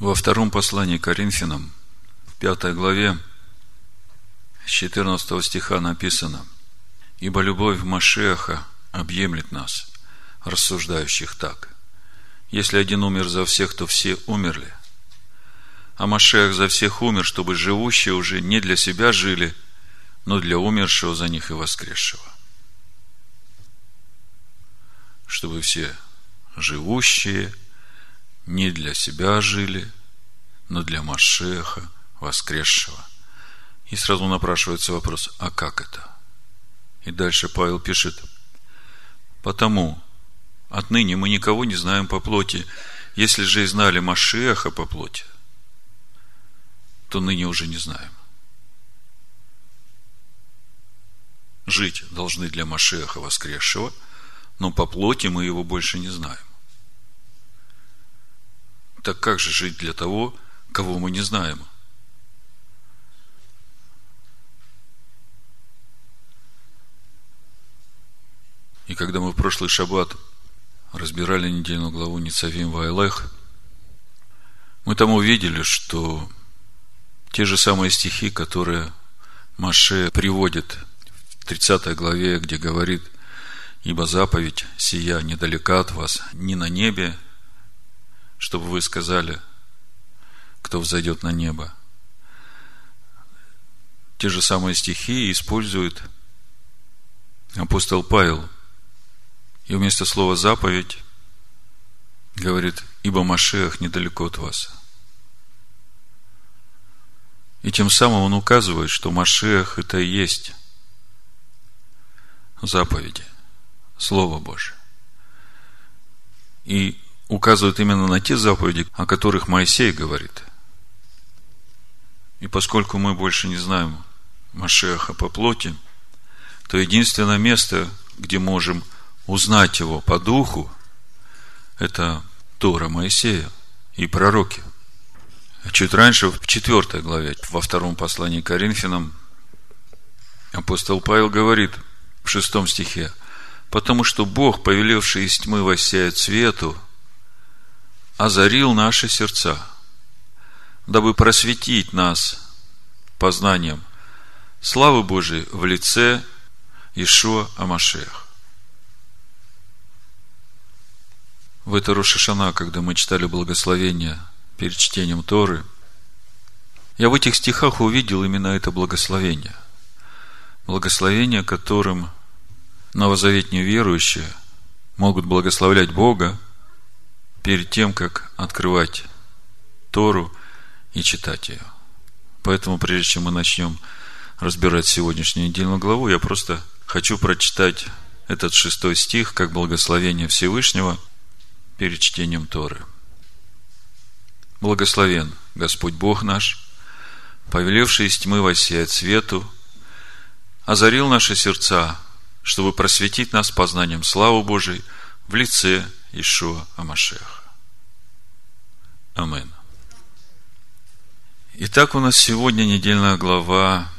Во втором послании к Коринфянам, в пятой главе, с 14 стиха написано, «Ибо любовь Машеха объемлет нас, рассуждающих так. Если один умер за всех, то все умерли. А Машех за всех умер, чтобы живущие уже не для себя жили, но для умершего за них и воскресшего. Чтобы все живущие не для себя жили, но для Машеха, воскресшего. И сразу напрашивается вопрос, а как это? И дальше Павел пишет, потому отныне мы никого не знаем по плоти. Если же и знали Машеха по плоти, то ныне уже не знаем. Жить должны для Машеха воскресшего, но по плоти мы его больше не знаем. Так как же жить для того, кого мы не знаем? И когда мы в прошлый шаббат разбирали недельную главу Ницавим Вайлех, мы там увидели, что те же самые стихи, которые Маше приводит в 30 главе, где говорит, «Ибо заповедь сия недалека от вас, ни на небе, чтобы вы сказали, кто взойдет на небо. Те же самые стихи использует апостол Павел. И вместо слова заповедь говорит, ибо Машех недалеко от вас. И тем самым он указывает, что Машех это и есть заповеди, Слово Божие. И указывает именно на те заповеди, о которых Моисей говорит. И поскольку мы больше не знаем Машеха по плоти, то единственное место, где можем узнать его по духу, это Тора Моисея и пророки. Чуть раньше, в четвертой главе, во втором послании к Коринфянам, апостол Павел говорит в шестом стихе, «Потому что Бог, повелевший из тьмы воссеять свету, озарил наши сердца, дабы просветить нас познанием славы Божией в лице Ишуа Амашех. В это Рошишана, когда мы читали благословение перед чтением Торы, я в этих стихах увидел именно это благословение. Благословение, которым новозаветные верующие могут благословлять Бога – перед тем, как открывать Тору и читать ее. Поэтому, прежде чем мы начнем разбирать сегодняшнюю недельную главу, я просто хочу прочитать этот шестой стих как благословение Всевышнего перед чтением Торы. Благословен Господь Бог наш, повелевший из тьмы воссеять свету, озарил наши сердца, чтобы просветить нас познанием славы Божией в лице Ишуа Амашеха. Амен. Итак, у нас сегодня недельная глава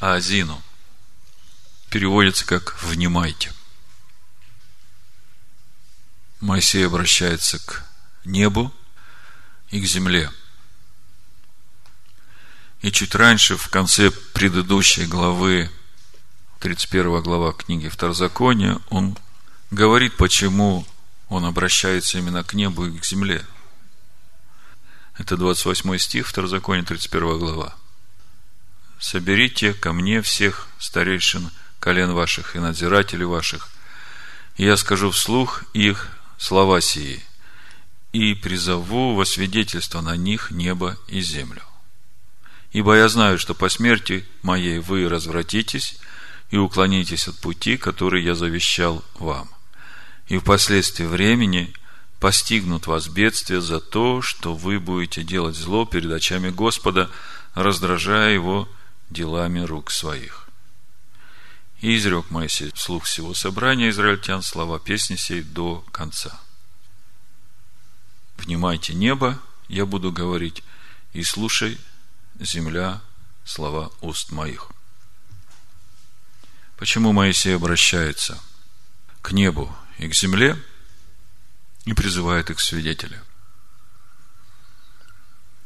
Азину. Переводится как «внимайте». Моисей обращается к небу и к земле. И чуть раньше, в конце предыдущей главы, 31 глава книги Второзакония, он говорит, почему он обращается именно к небу и к земле. Это 28 стих, Второзаконие, 31 глава. «Соберите ко мне всех старейшин колен ваших и надзирателей ваших, и я скажу вслух их слова сии, и призову во свидетельство на них небо и землю. Ибо я знаю, что по смерти моей вы развратитесь и уклонитесь от пути, который я завещал вам и впоследствии времени постигнут вас бедствия за то, что вы будете делать зло перед очами Господа, раздражая его делами рук своих. И изрек Моисей вслух всего собрания израильтян слова песни сей до конца. Внимайте небо, я буду говорить, и слушай, земля, слова уст моих. Почему Моисей обращается к небу и к земле и призывает их свидетеля.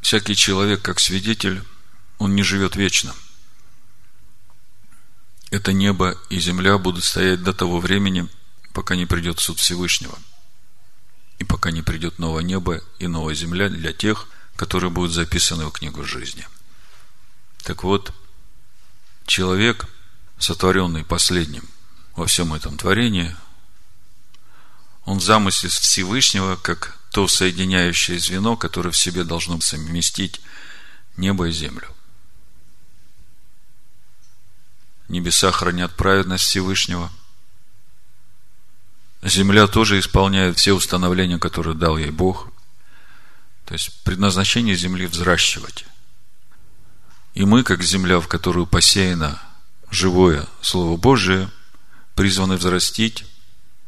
всякий человек, как свидетель, он не живет вечно. Это небо и земля будут стоять до того времени, пока не придет суд Всевышнего. И пока не придет новое небо и новая земля для тех, которые будут записаны в книгу жизни. Так вот, человек, сотворенный последним во всем этом творении, он замыслит Всевышнего как то соединяющее звено, которое в себе должно совместить небо и землю. Небеса хранят праведность Всевышнего. Земля тоже исполняет все установления, которые дал ей Бог. То есть предназначение земли взращивать. И мы, как земля, в которую посеяно живое Слово Божие, призваны взрастить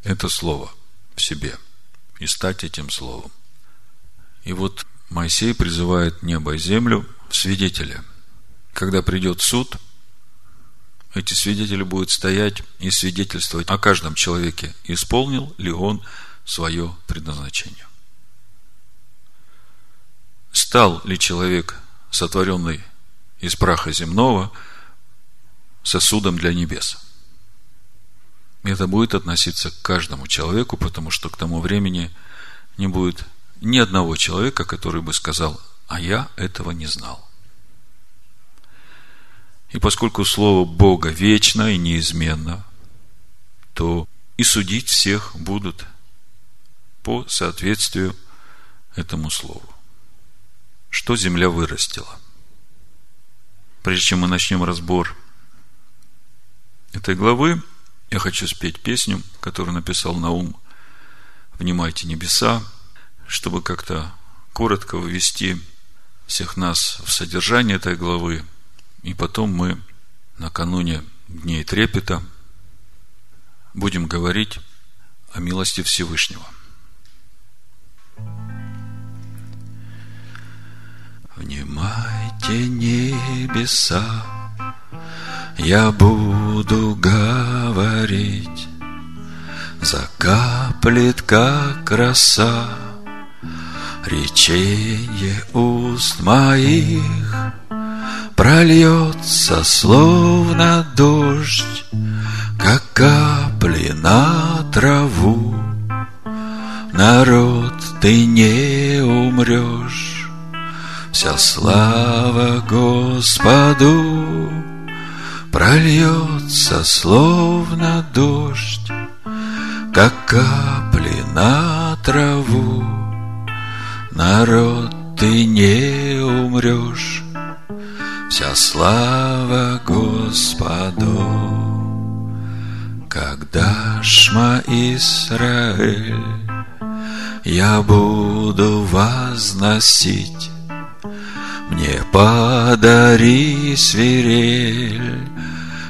это Слово в себе и стать этим Словом. И вот Моисей призывает небо и землю в свидетеля. Когда придет суд – эти свидетели будут стоять и свидетельствовать о каждом человеке, исполнил ли он свое предназначение. Стал ли человек, сотворенный из праха земного, сосудом для небес? Это будет относиться к каждому человеку, потому что к тому времени не будет ни одного человека, который бы сказал, а я этого не знал. И поскольку Слово Бога вечно и неизменно, то и судить всех будут по соответствию этому Слову. Что земля вырастила? Прежде чем мы начнем разбор этой главы, я хочу спеть песню, которую написал Наум «Внимайте небеса», чтобы как-то коротко ввести всех нас в содержание этой главы – и потом мы накануне Дней Трепета будем говорить о милости Всевышнего. Внимайте небеса, я буду говорить, закаплет, как роса, речение уст моих – Прольется, словно дождь, Как капли на траву. Народ, ты не умрешь, Вся слава Господу Прольется, словно дождь, Как капли на траву. Народ, ты не умрешь, Вся слава Господу, когда Шма Исраэль я буду возносить, мне подари свирель,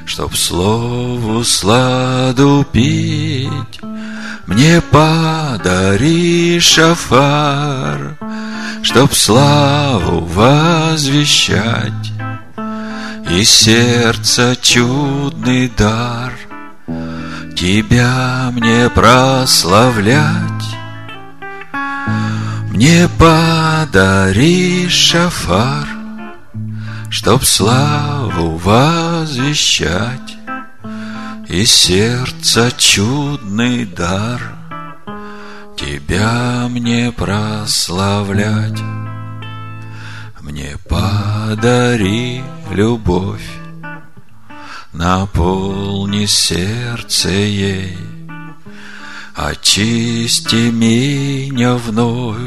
чтоб слову сладу пить, мне подари шафар, чтоб славу возвещать. И сердце чудный дар Тебя мне прославлять Мне подари шафар Чтоб славу возвещать И сердце чудный дар Тебя мне прославлять. Мне подари любовь, Наполни сердце ей, Очисти меня вновь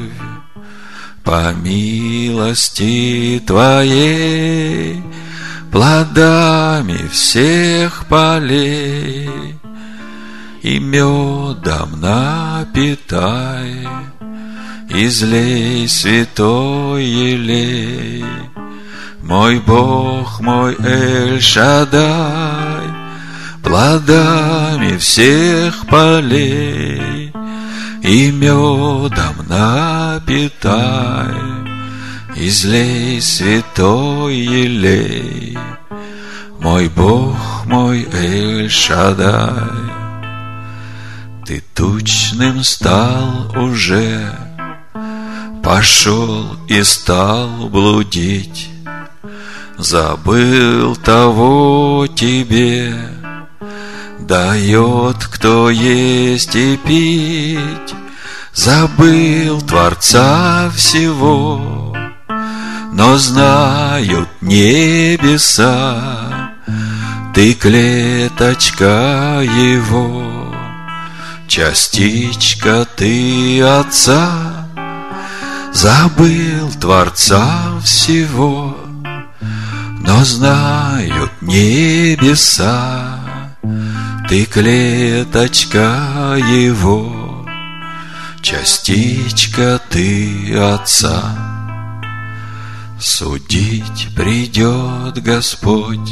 По милости Твоей, Плодами всех полей И медом напитай излей святой елей. Мой Бог, мой Эль-Шадай, плодами всех полей и медом напитай, излей святой елей. Мой Бог, мой Эль-Шадай, ты тучным стал уже, Пошел и стал блудить, Забыл того тебе, Дает кто есть и пить, Забыл Творца всего, Но знают небеса, Ты клеточка Его, Частичка ты Отца, Забыл Творца всего, Но знают небеса, Ты клеточка Его, Частичка ты Отца. Судить придет Господь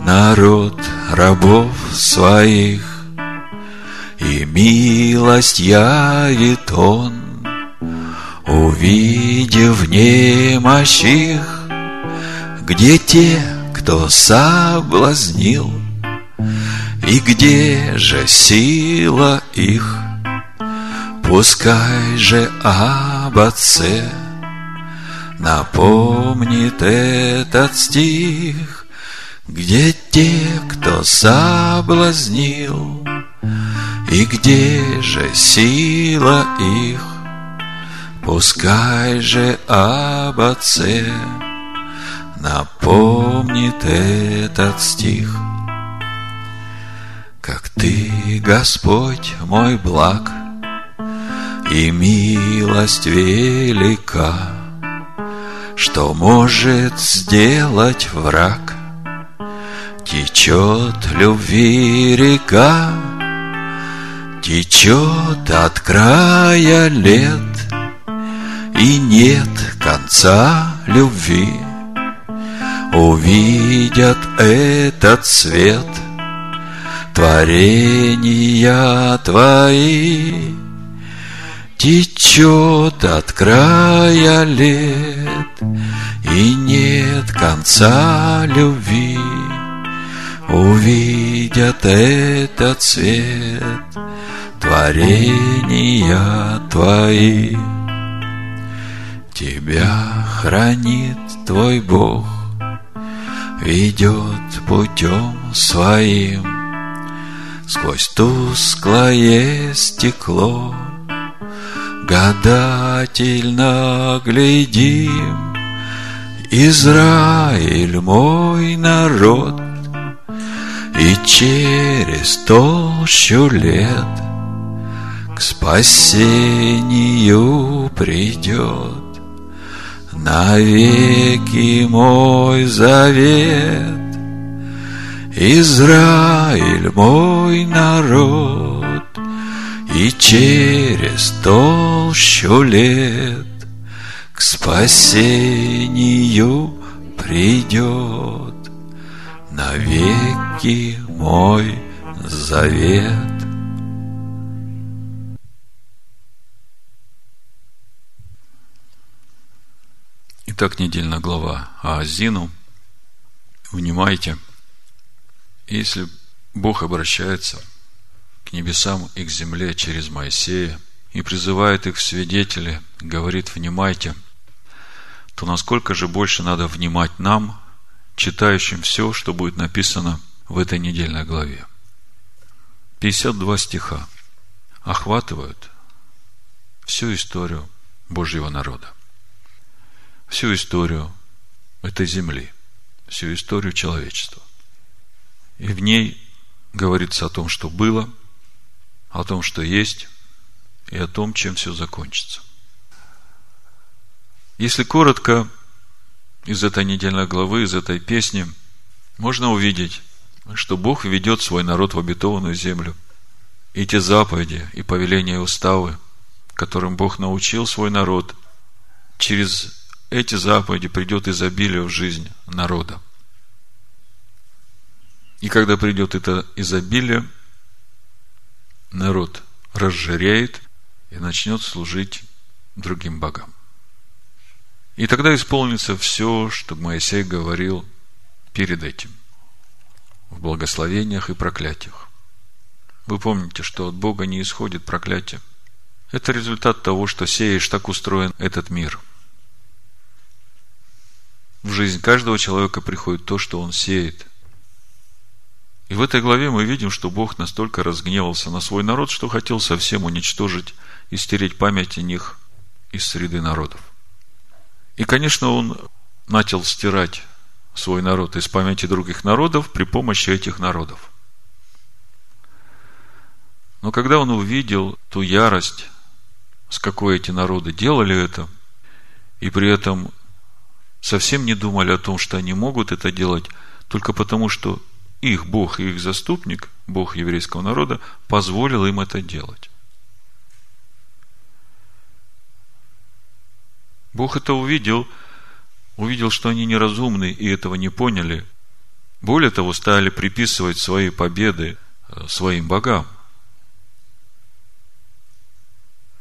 народ рабов своих, И милость явит Он Увидев немощих, Где те, кто соблазнил, И где же сила их? Пускай же об Отце Напомнит этот стих, Где те, кто соблазнил, И где же сила их? Пускай же об Отце Напомнит этот стих. Как Ты, Господь мой благ, И милость велика, Что может сделать враг? Течет любви река, Течет от края лет — и нет конца любви. Увидят этот свет Творения Твои Течет от края лет И нет конца любви. Увидят этот свет Творения Твои. Тебя хранит твой Бог, Ведет путем своим Сквозь тусклое стекло Гадательно глядим. Израиль мой народ И через толщу лет К спасению придет навеки мой завет, Израиль мой народ, И через толщу лет К спасению придет Навеки мой завет. Итак, недельная глава Аазину. Внимайте, если Бог обращается к небесам и к земле через Моисея и призывает их в свидетели, говорит «внимайте», то насколько же больше надо внимать нам, читающим все, что будет написано в этой недельной главе. 52 стиха охватывают всю историю Божьего народа всю историю этой земли, всю историю человечества. И в ней говорится о том, что было, о том, что есть, и о том, чем все закончится. Если коротко, из этой недельной главы, из этой песни, можно увидеть, что Бог ведет свой народ в обетованную землю. И те заповеди, и повеления, и уставы, которым Бог научил свой народ, через эти заповеди придет изобилие в жизнь народа. И когда придет это изобилие, народ разжиреет и начнет служить другим богам. И тогда исполнится все, что Моисей говорил перед этим, в благословениях и проклятиях. Вы помните, что от Бога не исходит проклятие. Это результат того, что сеешь, так устроен этот мир. В жизнь каждого человека приходит то, что он сеет. И в этой главе мы видим, что Бог настолько разгневался на свой народ, что хотел совсем уничтожить и стереть память о них из среды народов. И, конечно, он начал стирать свой народ из памяти других народов при помощи этих народов. Но когда он увидел ту ярость, с какой эти народы делали это, и при этом совсем не думали о том, что они могут это делать, только потому, что их Бог и их заступник, Бог еврейского народа, позволил им это делать. Бог это увидел – увидел, что они неразумны и этого не поняли, более того, стали приписывать свои победы э, своим богам.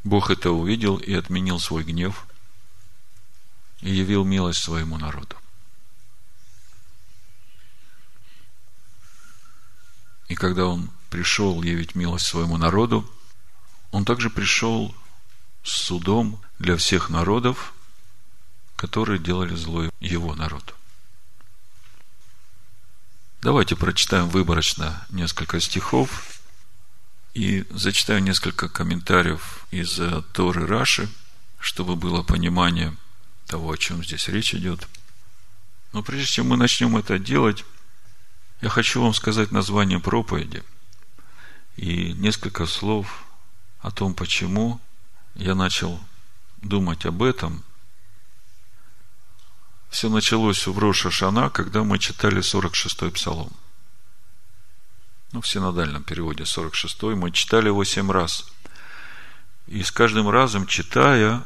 Бог это увидел и отменил свой гнев и явил милость своему народу. И когда он пришел явить милость своему народу, он также пришел с судом для всех народов, которые делали зло его народу. Давайте прочитаем выборочно несколько стихов и зачитаю несколько комментариев из Торы Раши, чтобы было понимание того, о чем здесь речь идет. Но прежде чем мы начнем это делать, я хочу вам сказать название проповеди и несколько слов о том, почему я начал думать об этом все началось в Роша Шана, когда мы читали 46-й псалом. Ну, в синодальном переводе 46-й. Мы читали его семь раз. И с каждым разом, читая,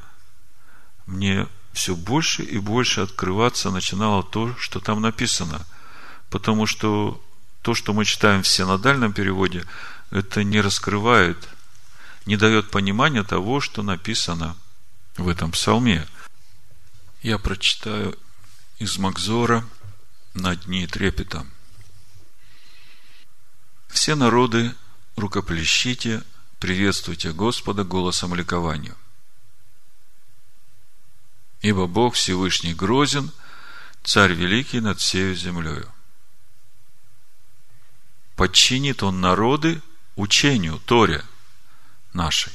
мне все больше и больше открываться начинало то, что там написано. Потому что то, что мы читаем в синодальном переводе, это не раскрывает, не дает понимания того, что написано в этом псалме. Я прочитаю из Макзора на дни трепета. Все народы, рукоплещите, приветствуйте Господа голосом ликования. Ибо Бог Всевышний грозен, Царь Великий над всею землею. Подчинит Он народы учению, Торе нашей,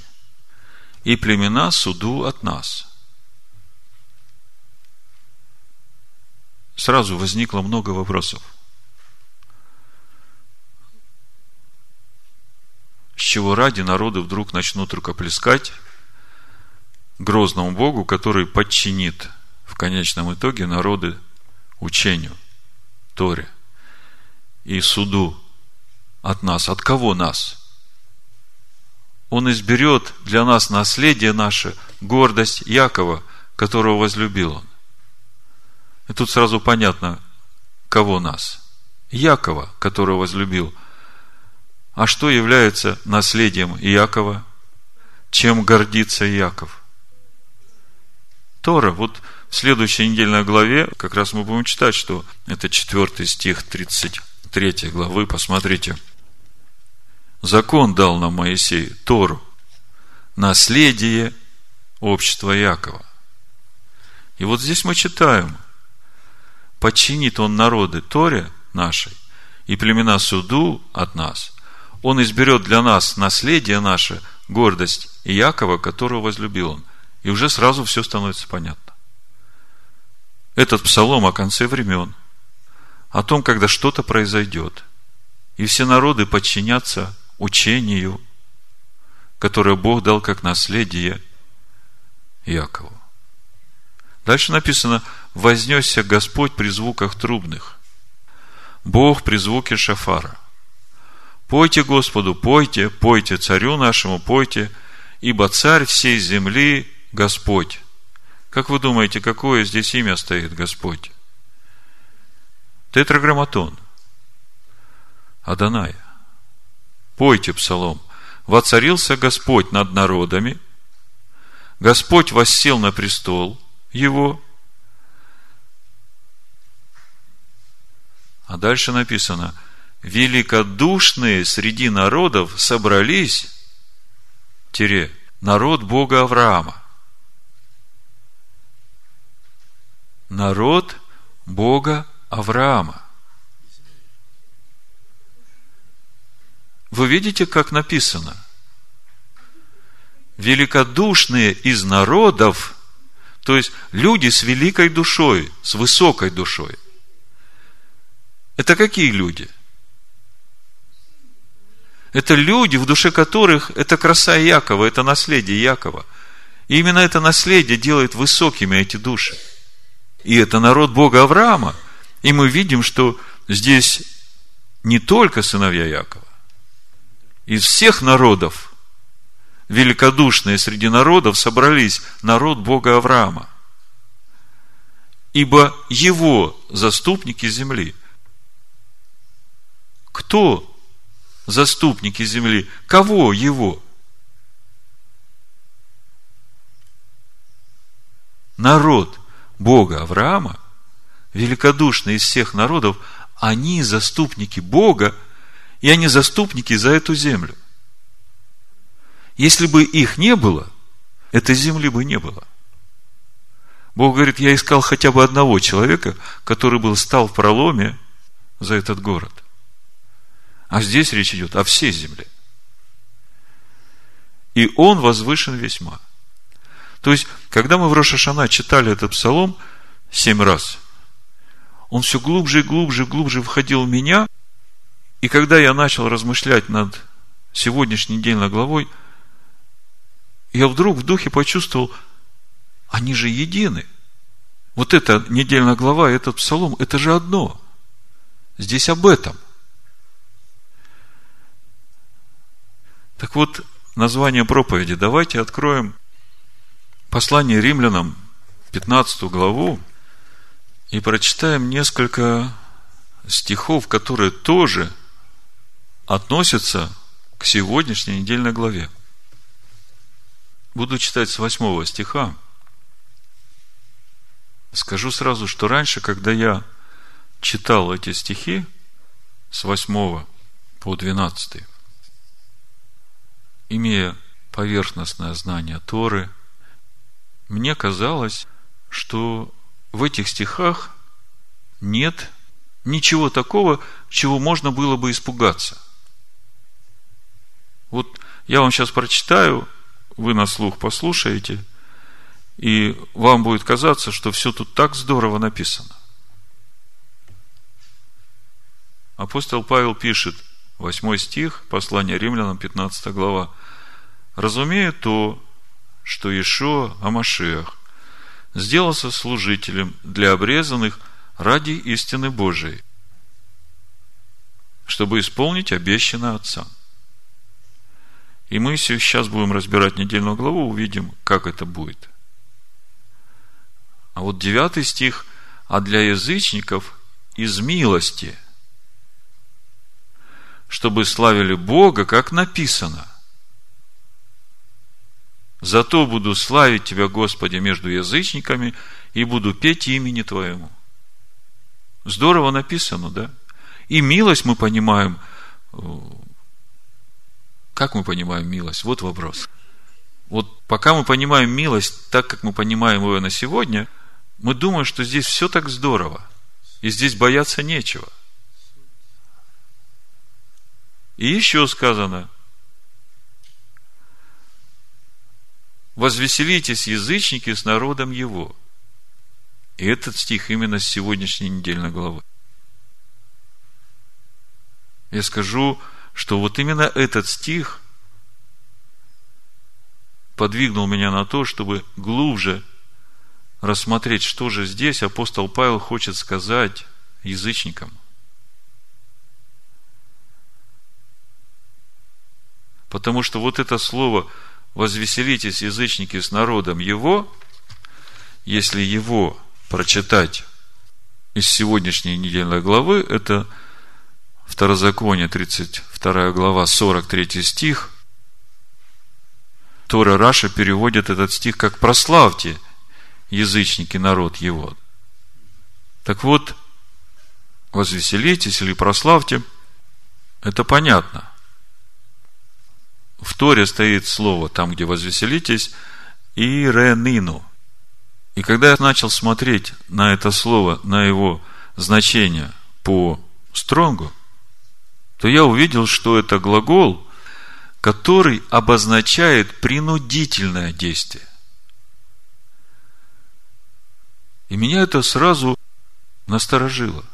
и племена суду от нас – сразу возникло много вопросов. С чего ради народы вдруг начнут рукоплескать грозному Богу, который подчинит в конечном итоге народы учению, Торе и суду от нас. От кого нас? Он изберет для нас наследие наше, гордость Якова, которого возлюбил он. И тут сразу понятно, кого нас. Якова, которого возлюбил. А что является наследием Якова? Чем гордится Яков? Тора. Вот в следующей недельной главе как раз мы будем читать, что это четвертый стих 33 главы. Посмотрите. Закон дал нам Моисей Тору. Наследие общества Якова. И вот здесь мы читаем – подчинит он народы Торе нашей и племена суду от нас. Он изберет для нас наследие наше, гордость и Якова, которого возлюбил он. И уже сразу все становится понятно. Этот псалом о конце времен, о том, когда что-то произойдет, и все народы подчинятся учению, которое Бог дал как наследие Якову. Дальше написано, вознесся Господь при звуках трубных, Бог при звуке шафара. Пойте Господу, пойте, пойте царю нашему, пойте, ибо царь всей земли Господь. Как вы думаете, какое здесь имя стоит Господь? Тетраграмматон. Адонай. Пойте псалом. Воцарился Господь над народами. Господь воссел на престол его. А дальше написано, великодушные среди народов собрались, тире, народ Бога Авраама. Народ Бога Авраама. Вы видите, как написано? Великодушные из народов, то есть люди с великой душой, с высокой душой. Это какие люди? Это люди, в душе которых это краса Якова, это наследие Якова. И именно это наследие делает высокими эти души. И это народ Бога Авраама. И мы видим, что здесь не только сыновья Якова, из всех народов, великодушные среди народов, собрались народ Бога Авраама. Ибо его заступники земли. Кто заступники земли? Кого его? Народ Бога Авраама, великодушный из всех народов, они заступники Бога – и они заступники за эту землю. Если бы их не было, этой земли бы не было. Бог говорит, я искал хотя бы одного человека, который был стал в проломе за этот город. А здесь речь идет о всей земле. И он возвышен весьма. То есть, когда мы в Рошашана читали этот псалом семь раз, он все глубже и глубже и глубже входил в меня – и когда я начал размышлять над сегодняшней недельной главой, я вдруг в духе почувствовал, они же едины. Вот эта недельная глава, этот псалом, это же одно. Здесь об этом. Так вот, название проповеди. Давайте откроем послание римлянам, 15 главу, и прочитаем несколько стихов, которые тоже относится к сегодняшней недельной главе. Буду читать с восьмого стиха. Скажу сразу, что раньше, когда я читал эти стихи с восьмого по двенадцатый, имея поверхностное знание Торы, мне казалось, что в этих стихах нет ничего такого, чего можно было бы испугаться – вот я вам сейчас прочитаю, вы на слух послушаете, и вам будет казаться, что все тут так здорово написано. Апостол Павел пишет, 8 стих, послание римлянам, 15 глава. «Разумею то, что Ишуа Амашех сделался служителем для обрезанных ради истины Божией, чтобы исполнить обещанное Отцам. И мы сейчас будем разбирать недельную главу, увидим, как это будет. А вот девятый стих, а для язычников из милости, чтобы славили Бога, как написано. Зато буду славить Тебя, Господи, между язычниками и буду петь имени Твоему. Здорово написано, да? И милость мы понимаем как мы понимаем милость? Вот вопрос. Вот пока мы понимаем милость так, как мы понимаем ее на сегодня, мы думаем, что здесь все так здорово. И здесь бояться нечего. И еще сказано, возвеселитесь, язычники, с народом его. И этот стих именно с сегодняшней недельной главы. Я скажу, что вот именно этот стих подвигнул меня на то, чтобы глубже рассмотреть, что же здесь апостол Павел хочет сказать язычникам. Потому что вот это слово «возвеселитесь, язычники, с народом его», если его прочитать из сегодняшней недельной главы, это Второзаконие, 32 глава, 43 стих. Тора Раша переводит этот стих как «прославьте язычники народ его». Так вот, возвеселитесь или прославьте, это понятно. в Торе стоит слово, там, где возвеселитесь, иренину. И когда я начал смотреть на это слово, на его значение по Стронгу, то я увидел, что это глагол, который обозначает принудительное действие. И меня это сразу насторожило.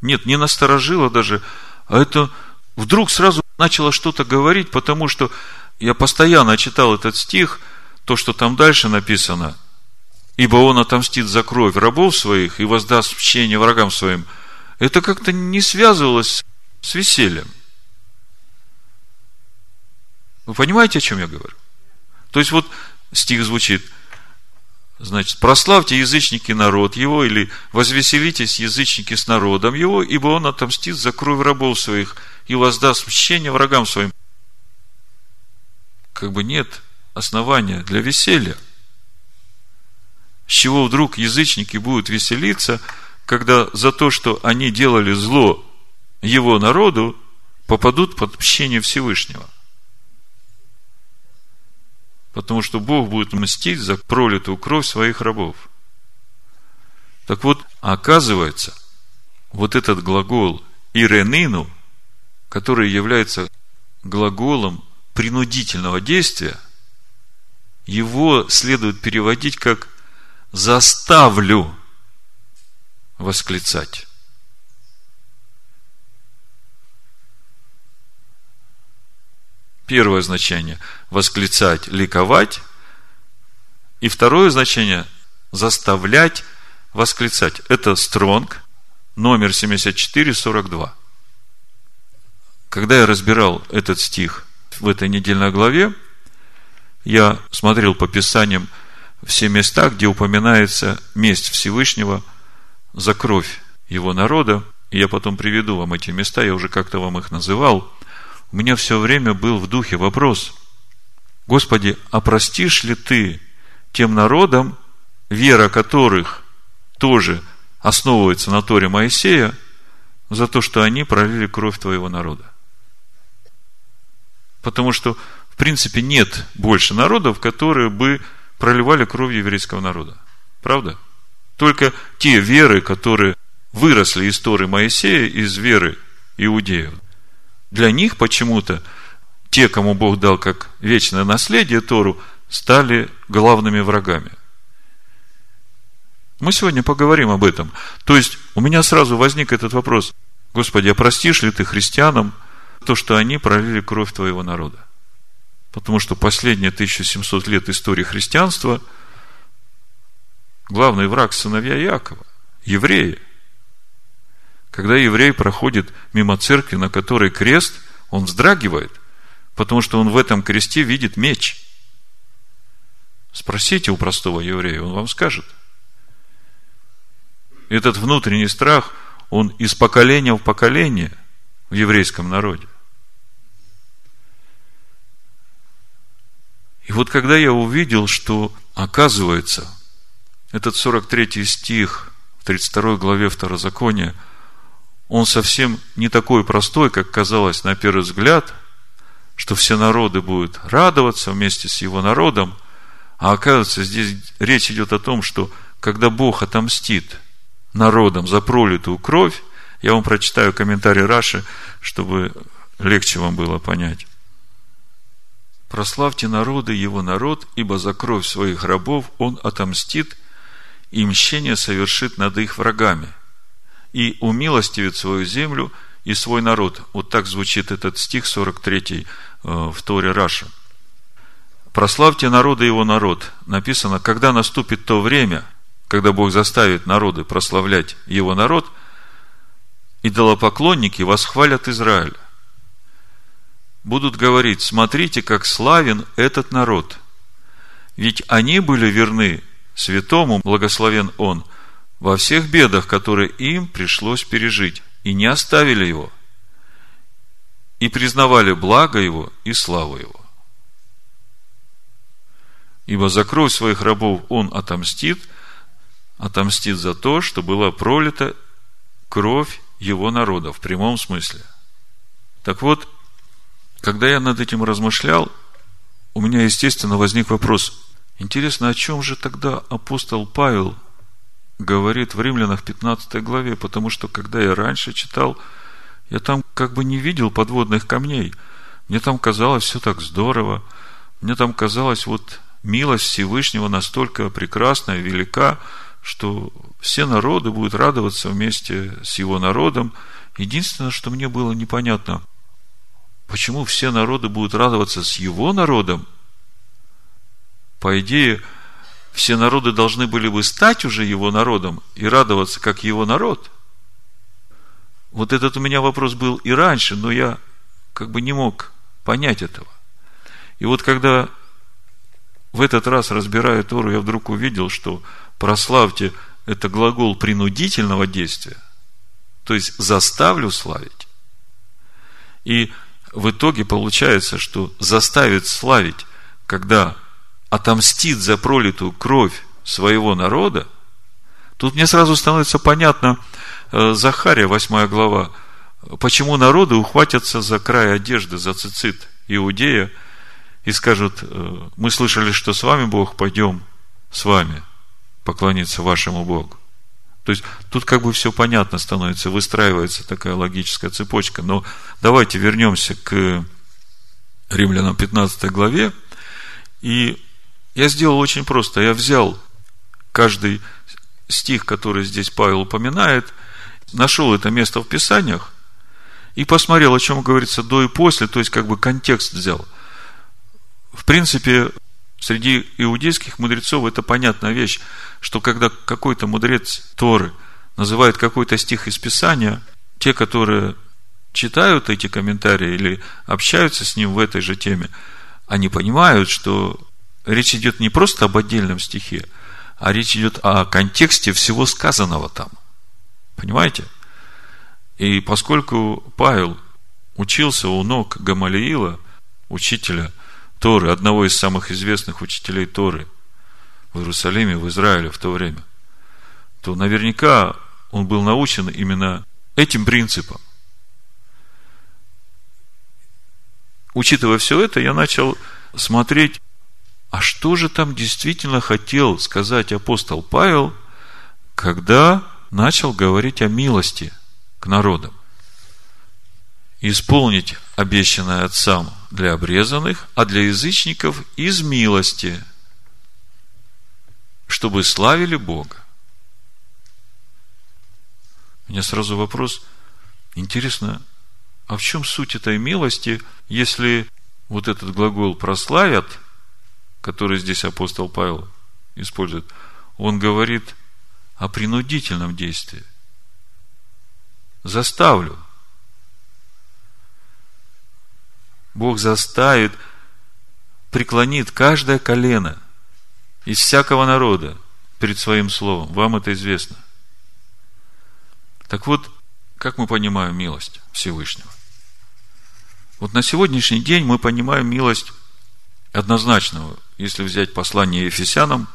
Нет, не насторожило даже, а это вдруг сразу начало что-то говорить, потому что я постоянно читал этот стих, то, что там дальше написано, ибо он отомстит за кровь рабов своих и воздаст мщение врагам своим, это как-то не связывалось с весельем. Вы понимаете, о чем я говорю? То есть вот стих звучит, значит, прославьте язычники народ его, или возвеселитесь язычники с народом его, ибо он отомстит за кровь рабов своих и воздаст мщение врагам своим. Как бы нет основания для веселья. С чего вдруг язычники будут веселиться, когда за то, что они делали зло его народу, попадут под мщение Всевышнего – Потому что Бог будет мстить за пролитую кровь своих рабов. Так вот, оказывается, вот этот глагол «иренину», который является глаголом принудительного действия, его следует переводить как «заставлю восклицать». Первое значение – восклицать, ликовать. И второе значение – заставлять восклицать. Это стронг, номер 7442. Когда я разбирал этот стих в этой недельной главе, я смотрел по Писаниям все места, где упоминается месть Всевышнего за кровь его народа. И я потом приведу вам эти места, я уже как-то вам их называл – у меня все время был в духе вопрос, Господи, а простишь ли ты тем народам, вера которых тоже основывается на Торе Моисея, за то, что они пролили кровь твоего народа? Потому что, в принципе, нет больше народов, которые бы проливали кровь еврейского народа. Правда? Только те веры, которые выросли из Торы Моисея, из веры иудеев – для них почему-то те, кому Бог дал как вечное наследие Тору, стали главными врагами. Мы сегодня поговорим об этом. То есть, у меня сразу возник этот вопрос. Господи, а простишь ли ты христианам то, что они пролили кровь твоего народа? Потому что последние 1700 лет истории христианства главный враг сыновья Якова, евреи – когда еврей проходит мимо церкви, на которой крест, он вздрагивает, потому что он в этом кресте видит меч. Спросите у простого еврея, он вам скажет. Этот внутренний страх, он из поколения в поколение в еврейском народе. И вот когда я увидел, что оказывается, этот 43 стих в 32 главе Второзакония – он совсем не такой простой, как казалось на первый взгляд, что все народы будут радоваться вместе с его народом, а оказывается, здесь речь идет о том, что когда Бог отомстит народам за пролитую кровь, я вам прочитаю комментарий Раши, чтобы легче вам было понять. Прославьте народы, его народ, ибо за кровь своих рабов он отомстит, и мщение совершит над их врагами – и умилостивит свою землю и свой народ. Вот так звучит этот стих 43 э, в Торе Раша. Прославьте народа его народ. Написано, когда наступит то время, когда Бог заставит народы прославлять его народ, идолопоклонники восхвалят Израиль. Будут говорить, смотрите, как славен этот народ. Ведь они были верны святому, благословен он – во всех бедах, которые им пришлось пережить, и не оставили его, и признавали благо его и славу его. Ибо за кровь своих рабов он отомстит, отомстит за то, что была пролита кровь его народа в прямом смысле. Так вот, когда я над этим размышлял, у меня, естественно, возник вопрос. Интересно, о чем же тогда апостол Павел говорит в Римлянах 15 главе? Потому что, когда я раньше читал, я там как бы не видел подводных камней. Мне там казалось все так здорово. Мне там казалось, вот милость Всевышнего настолько прекрасная, велика, что все народы будут радоваться вместе с его народом. Единственное, что мне было непонятно, почему все народы будут радоваться с его народом? По идее, все народы должны были бы стать уже его народом и радоваться как его народ. Вот этот у меня вопрос был и раньше, но я как бы не мог понять этого. И вот когда в этот раз, разбирая Тору, я вдруг увидел, что прославьте – это глагол принудительного действия, то есть заставлю славить. И в итоге получается, что заставит славить, когда отомстит за пролитую кровь своего народа, тут мне сразу становится понятно, э, Захария, 8 глава, почему народы ухватятся за край одежды, за цицит Иудея, и скажут, э, мы слышали, что с вами Бог, пойдем с вами поклониться вашему Богу. То есть тут как бы все понятно становится, выстраивается такая логическая цепочка. Но давайте вернемся к Римлянам 15 главе. И я сделал очень просто. Я взял каждый стих, который здесь Павел упоминает, нашел это место в Писаниях и посмотрел, о чем говорится до и после, то есть как бы контекст взял. В принципе, Среди иудейских мудрецов это понятная вещь, что когда какой-то мудрец Торы называет какой-то стих из Писания, те, которые читают эти комментарии или общаются с ним в этой же теме, они понимают, что речь идет не просто об отдельном стихе, а речь идет о контексте всего сказанного там. Понимаете? И поскольку Павел учился у ног Гамалиила, учителя Торы, одного из самых известных учителей Торы в Иерусалиме, в Израиле в то время, то наверняка он был научен именно этим принципом. Учитывая все это, я начал смотреть, а что же там действительно хотел сказать апостол Павел, когда начал говорить о милости к народам? Исполнить обещанное Отцам для обрезанных, а для язычников из милости, чтобы славили Бога. У меня сразу вопрос, интересно, а в чем суть этой милости, если вот этот глагол прославят, который здесь апостол Павел использует, он говорит о принудительном действии. Заставлю – Бог заставит, преклонит каждое колено из всякого народа перед своим словом. Вам это известно. Так вот, как мы понимаем милость Всевышнего? Вот на сегодняшний день мы понимаем милость однозначного. Если взять послание Ефесянам,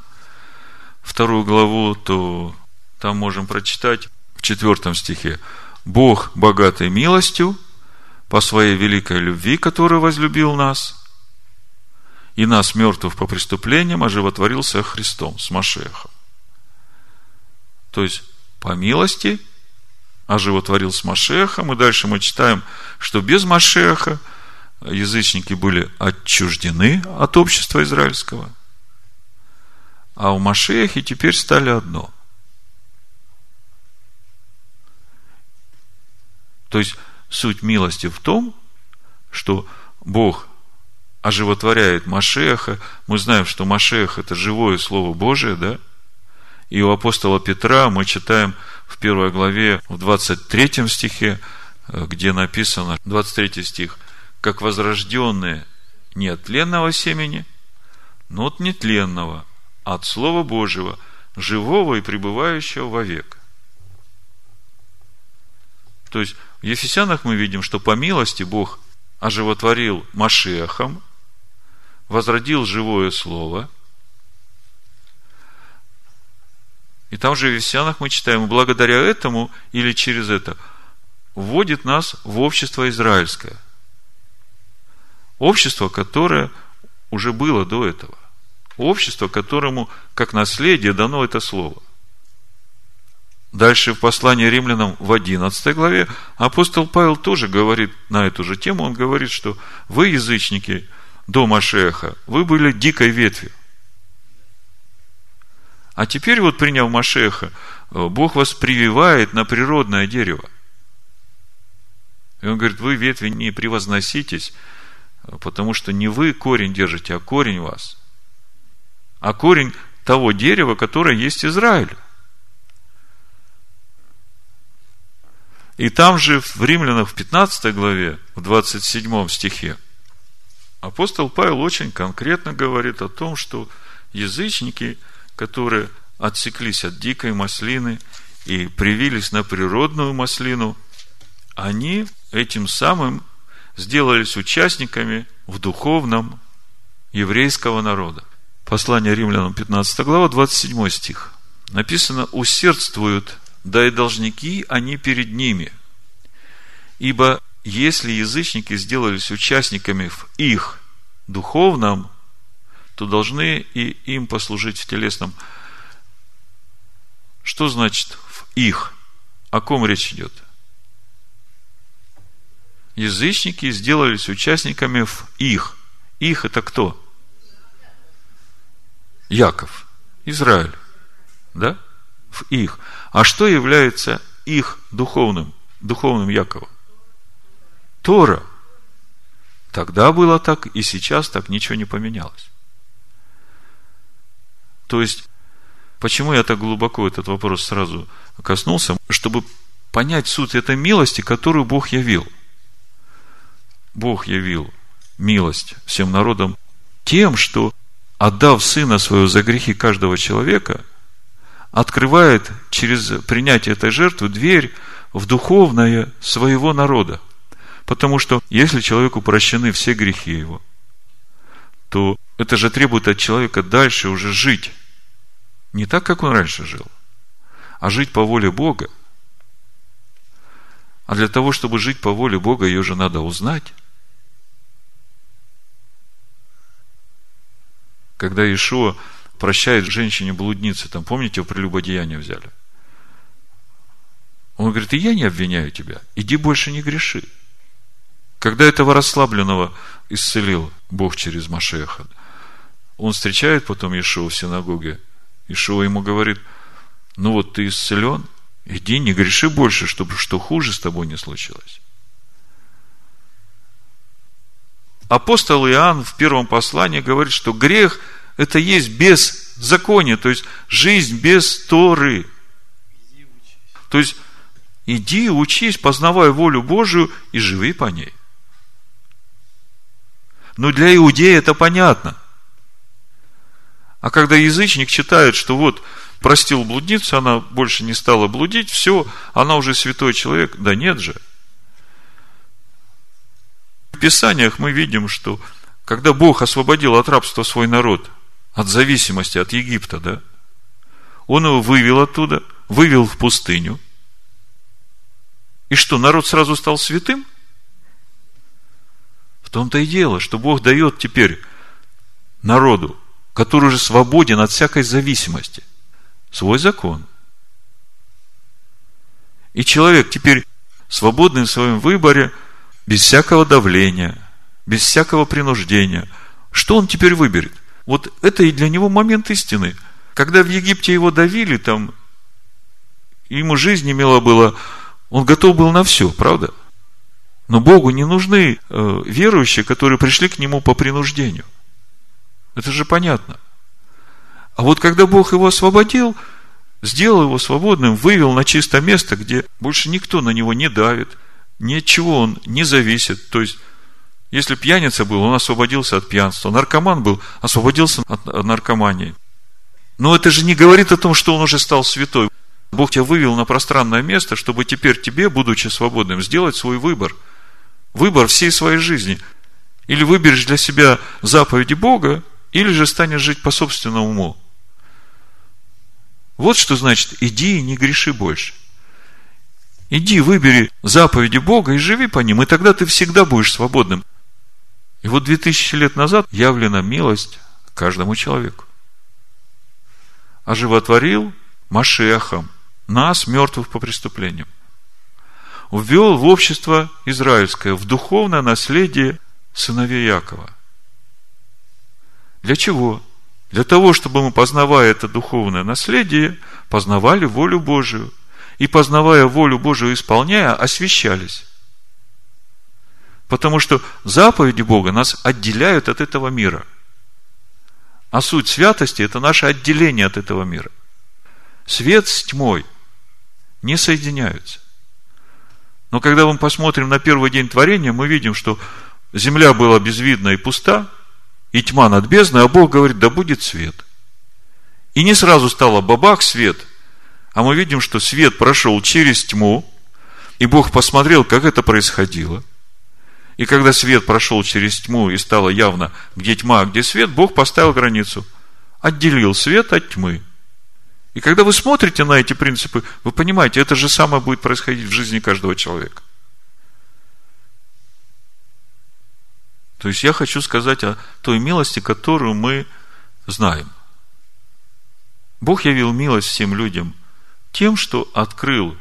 вторую главу, то там можем прочитать в четвертом стихе. Бог богатый милостью по своей великой любви, который возлюбил нас, и нас, мертвых по преступлениям, оживотворился Христом с Машехом. То есть, по милости оживотворил с Машехом, и дальше мы читаем, что без Машеха язычники были отчуждены от общества израильского, а у Машехи теперь стали одно. То есть, суть милости в том, что Бог оживотворяет Машеха. Мы знаем, что Машех – это живое Слово Божие, да? И у апостола Петра мы читаем в первой главе, в 23 стихе, где написано, 23 стих, как возрожденные не от тленного семени, но от нетленного, от Слова Божьего, живого и пребывающего вовек. То есть, в Ефесянах мы видим, что по милости Бог оживотворил Машехом, возродил живое слово. И там же в Ефесянах мы читаем, благодаря этому или через это вводит нас в общество израильское. Общество, которое уже было до этого. Общество, которому как наследие дано это слово. Дальше в послании римлянам в 11 главе апостол Павел тоже говорит на эту же тему. Он говорит, что вы, язычники, до Машеха, вы были дикой ветвью. А теперь вот приняв Машеха, Бог вас прививает на природное дерево. И он говорит, вы, ветви, не превозноситесь, потому что не вы корень держите, а корень вас. А корень того дерева, которое есть Израиль. И там же в Римлянах в 15 главе, в 27 стихе, апостол Павел очень конкретно говорит о том, что язычники, которые отсеклись от дикой маслины и привились на природную маслину, они этим самым сделались участниками в духовном еврейского народа. Послание римлянам 15 глава, 27 стих. Написано, усердствуют да и должники они перед ними. Ибо если язычники сделались участниками в их духовном, то должны и им послужить в телесном. Что значит в их? О ком речь идет? Язычники сделались участниками в их. Их это кто? Яков, Израиль. Да? в их. А что является их духовным, духовным Яковом? Тора. Тогда было так, и сейчас так ничего не поменялось. То есть, почему я так глубоко этот вопрос сразу коснулся? Чтобы понять суть этой милости, которую Бог явил. Бог явил милость всем народам тем, что, отдав Сына Своего за грехи каждого человека – открывает через принятие этой жертвы дверь в духовное своего народа. Потому что если человеку прощены все грехи его, то это же требует от человека дальше уже жить. Не так, как он раньше жил, а жить по воле Бога. А для того, чтобы жить по воле Бога, ее же надо узнать. Когда Ишуа прощает женщине-блуднице, там, помните, в прелюбодеяние взяли? Он говорит, и я не обвиняю тебя, иди больше не греши. Когда этого расслабленного исцелил Бог через Машеха, он встречает потом Ишуа в синагоге. Ишуа ему говорит, ну вот ты исцелен, иди, не греши больше, чтобы что хуже с тобой не случилось. Апостол Иоанн в первом послании говорит, что грех – это есть беззаконие, то есть жизнь без Торы. То есть иди, учись, познавай волю Божию и живи по ней. Но для иудея это понятно. А когда язычник читает, что вот простил блудницу, она больше не стала блудить, все, она уже святой человек. Да нет же. В Писаниях мы видим, что когда Бог освободил от рабства свой народ – от зависимости от Египта, да? Он его вывел оттуда, вывел в пустыню. И что, народ сразу стал святым? В том-то и дело, что Бог дает теперь народу, который уже свободен от всякой зависимости, свой закон. И человек теперь свободный в своем выборе, без всякого давления, без всякого принуждения. Что он теперь выберет? Вот это и для него момент истины. Когда в Египте его давили, там, ему жизнь имела было, он готов был на все, правда? Но Богу не нужны э, верующие, которые пришли к Нему по принуждению. Это же понятно. А вот когда Бог его освободил, сделал его свободным, вывел на чистое место, где больше никто на него не давит, ни от чего он не зависит. То есть, если пьяница был, он освободился от пьянства. Наркоман был, освободился от наркомании. Но это же не говорит о том, что он уже стал святой. Бог тебя вывел на пространное место, чтобы теперь тебе, будучи свободным, сделать свой выбор. Выбор всей своей жизни. Или выберешь для себя заповеди Бога, или же станешь жить по собственному уму. Вот что значит, иди и не греши больше. Иди, выбери заповеди Бога и живи по ним, и тогда ты всегда будешь свободным. И вот 2000 лет назад явлена милость каждому человеку. Оживотворил Машехом нас, мертвых по преступлениям. Ввел в общество израильское, в духовное наследие сыновей Якова. Для чего? Для того, чтобы мы, познавая это духовное наследие, познавали волю Божию. И, познавая волю Божию, исполняя, освящались. Потому что заповеди Бога нас отделяют от этого мира. А суть святости – это наше отделение от этого мира. Свет с тьмой не соединяются. Но когда мы посмотрим на первый день творения, мы видим, что земля была безвидна и пуста, и тьма над бездной, а Бог говорит, да будет свет. И не сразу стало бабах свет, а мы видим, что свет прошел через тьму, и Бог посмотрел, как это происходило – и когда свет прошел через тьму и стало явно, где тьма, а где свет, Бог поставил границу. Отделил свет от тьмы. И когда вы смотрите на эти принципы, вы понимаете, это же самое будет происходить в жизни каждого человека. То есть я хочу сказать о той милости, которую мы знаем. Бог явил милость всем людям тем, что открыл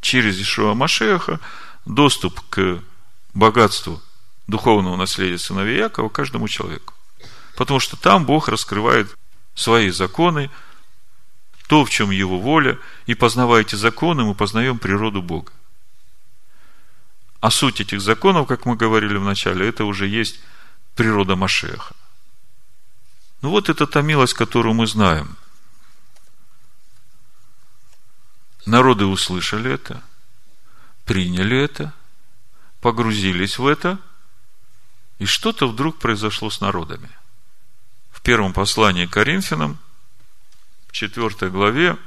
через Ишуа Машеха доступ к богатству духовного наследия сыновей Якова каждому человеку. Потому что там Бог раскрывает свои законы, то, в чем Его воля, и познавая эти законы, мы познаем природу Бога. А суть этих законов, как мы говорили в начале, это уже есть природа Машеха. Ну вот это та милость, которую мы знаем. Народы услышали это, приняли это – погрузились в это, и что-то вдруг произошло с народами. В первом послании к Коринфянам, в 4 главе,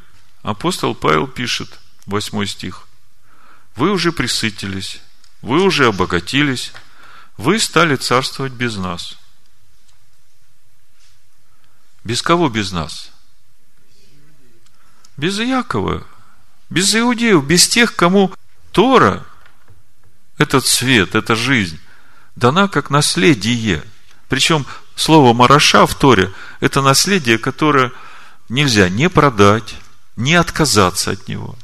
апостол Павел пишет, 8 стих, «Вы уже присытились, вы уже обогатились, вы стали царствовать без нас». Без кого без нас? Без Иакова, без иудеев, без тех, кому Тора этот свет, эта жизнь дана как наследие. Причем слово «мараша» в Торе – это наследие, которое нельзя не продать, не отказаться от него.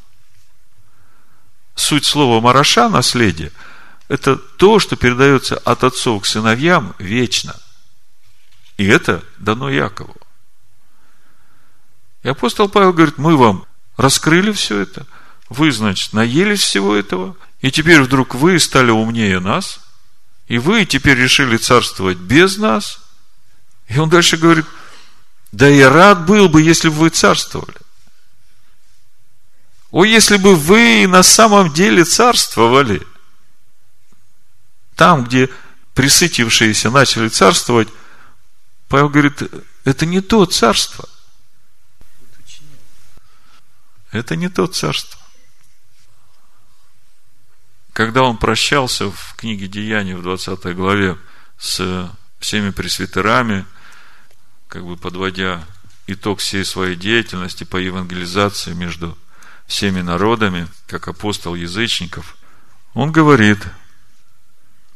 Суть слова «мараша» – наследие – это то, что передается от отцов к сыновьям вечно. И это дано Якову. И апостол Павел говорит, мы вам раскрыли все это, вы, значит, наелись всего этого – и теперь вдруг вы стали умнее нас, и вы теперь решили царствовать без нас. И он дальше говорит, да я рад был бы, если бы вы царствовали. О, если бы вы на самом деле царствовали. Там, где присытившиеся начали царствовать, Павел говорит, это не то царство. Это не то царство. Когда он прощался в книге Деяний в 20 главе с всеми пресвитерами, как бы подводя итог всей своей деятельности по евангелизации между всеми народами, как апостол язычников, он говорит,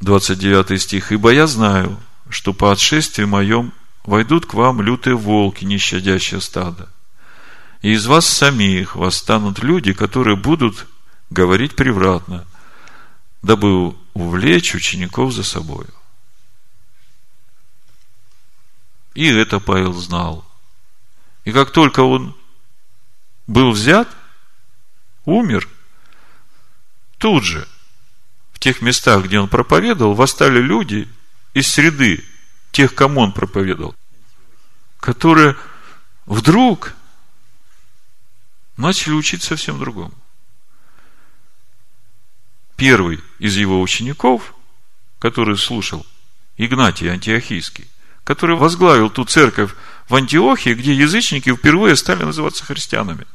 29 стих, «Ибо я знаю, что по отшествии моем войдут к вам лютые волки, нещадящие стадо, и из вас самих восстанут люди, которые будут говорить превратно, дабы увлечь учеников за собою. И это Павел знал. И как только он был взят, умер, тут же, в тех местах, где он проповедовал, восстали люди из среды тех, кому он проповедовал, которые вдруг начали учить совсем другому первый из его учеников, который слушал, Игнатий Антиохийский, который возглавил ту церковь в Антиохии, где язычники впервые стали называться христианами.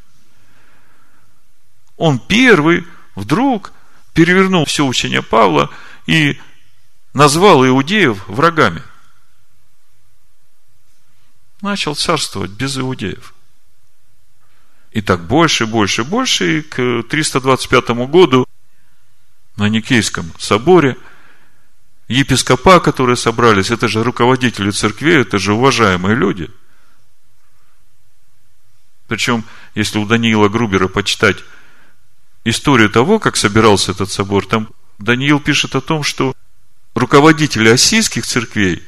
Он первый вдруг перевернул все учение Павла и назвал иудеев врагами. Начал царствовать без иудеев. И так больше, больше, больше. И к 325 году на Никейском соборе епископа, которые собрались, это же руководители церквей, это же уважаемые люди. Причем, если у Даниила Грубера почитать историю того, как собирался этот собор, там Даниил пишет о том, что руководители осийских церквей,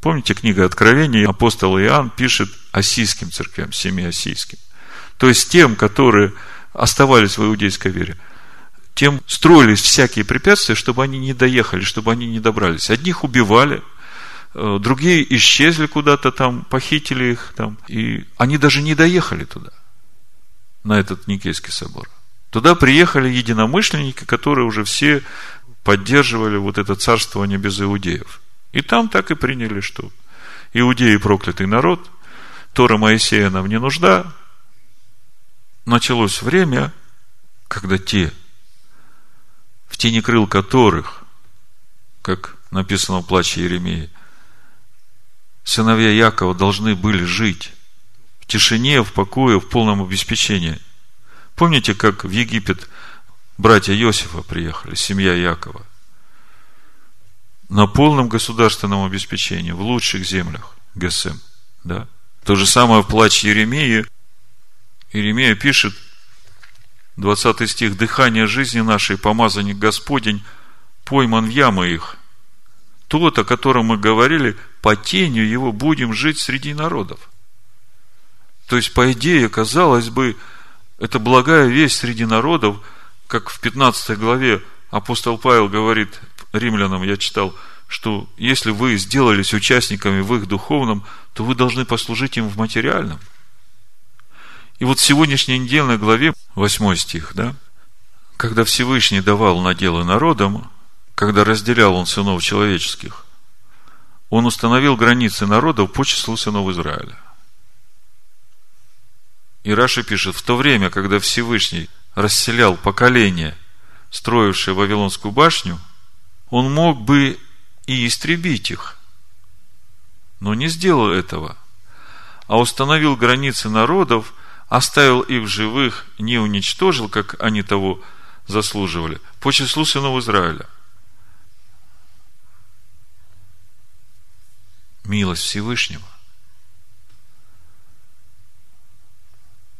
помните книга Откровения, апостол Иоанн пишет осийским церквям, семи осийским. То есть тем, которые оставались в иудейской вере, тем строились всякие препятствия, чтобы они не доехали, чтобы они не добрались. Одних убивали, э, другие исчезли куда-то там, похитили их там, и они даже не доехали туда, на этот Никейский собор. Туда приехали единомышленники, которые уже все поддерживали вот это царствование без иудеев. И там так и приняли, что иудеи проклятый народ, Тора Моисея нам не нужда. Началось время, когда те, в тени крыл которых, как написано в плаче Еремии, сыновья Якова должны были жить в тишине, в покое, в полном обеспечении – Помните, как в Египет братья Иосифа приехали, семья Якова? На полном государственном обеспечении, в лучших землях, Гесем. Да? То же самое в плач Еремии. Еремия пишет, 20 стих, «Дыхание жизни нашей, помазанник Господень, пойман в ямы их». Тот, о котором мы говорили, по тенью его будем жить среди народов. То есть, по идее, казалось бы, это благая весть среди народов, как в 15 главе апостол Павел говорит римлянам, я читал, что если вы сделались участниками в их духовном, то вы должны послужить им в материальном. И вот в сегодняшней недельной главе, 8 стих, да, когда Всевышний давал наделы народам, когда разделял он сынов человеческих, он установил границы народов по числу сынов Израиля. И Раши пишет, в то время, когда Всевышний расселял поколение, строившее Вавилонскую башню, он мог бы и истребить их, но не сделал этого, а установил границы народов, оставил их в живых, не уничтожил, как они того заслуживали, по числу сынов Израиля. Милость Всевышнего.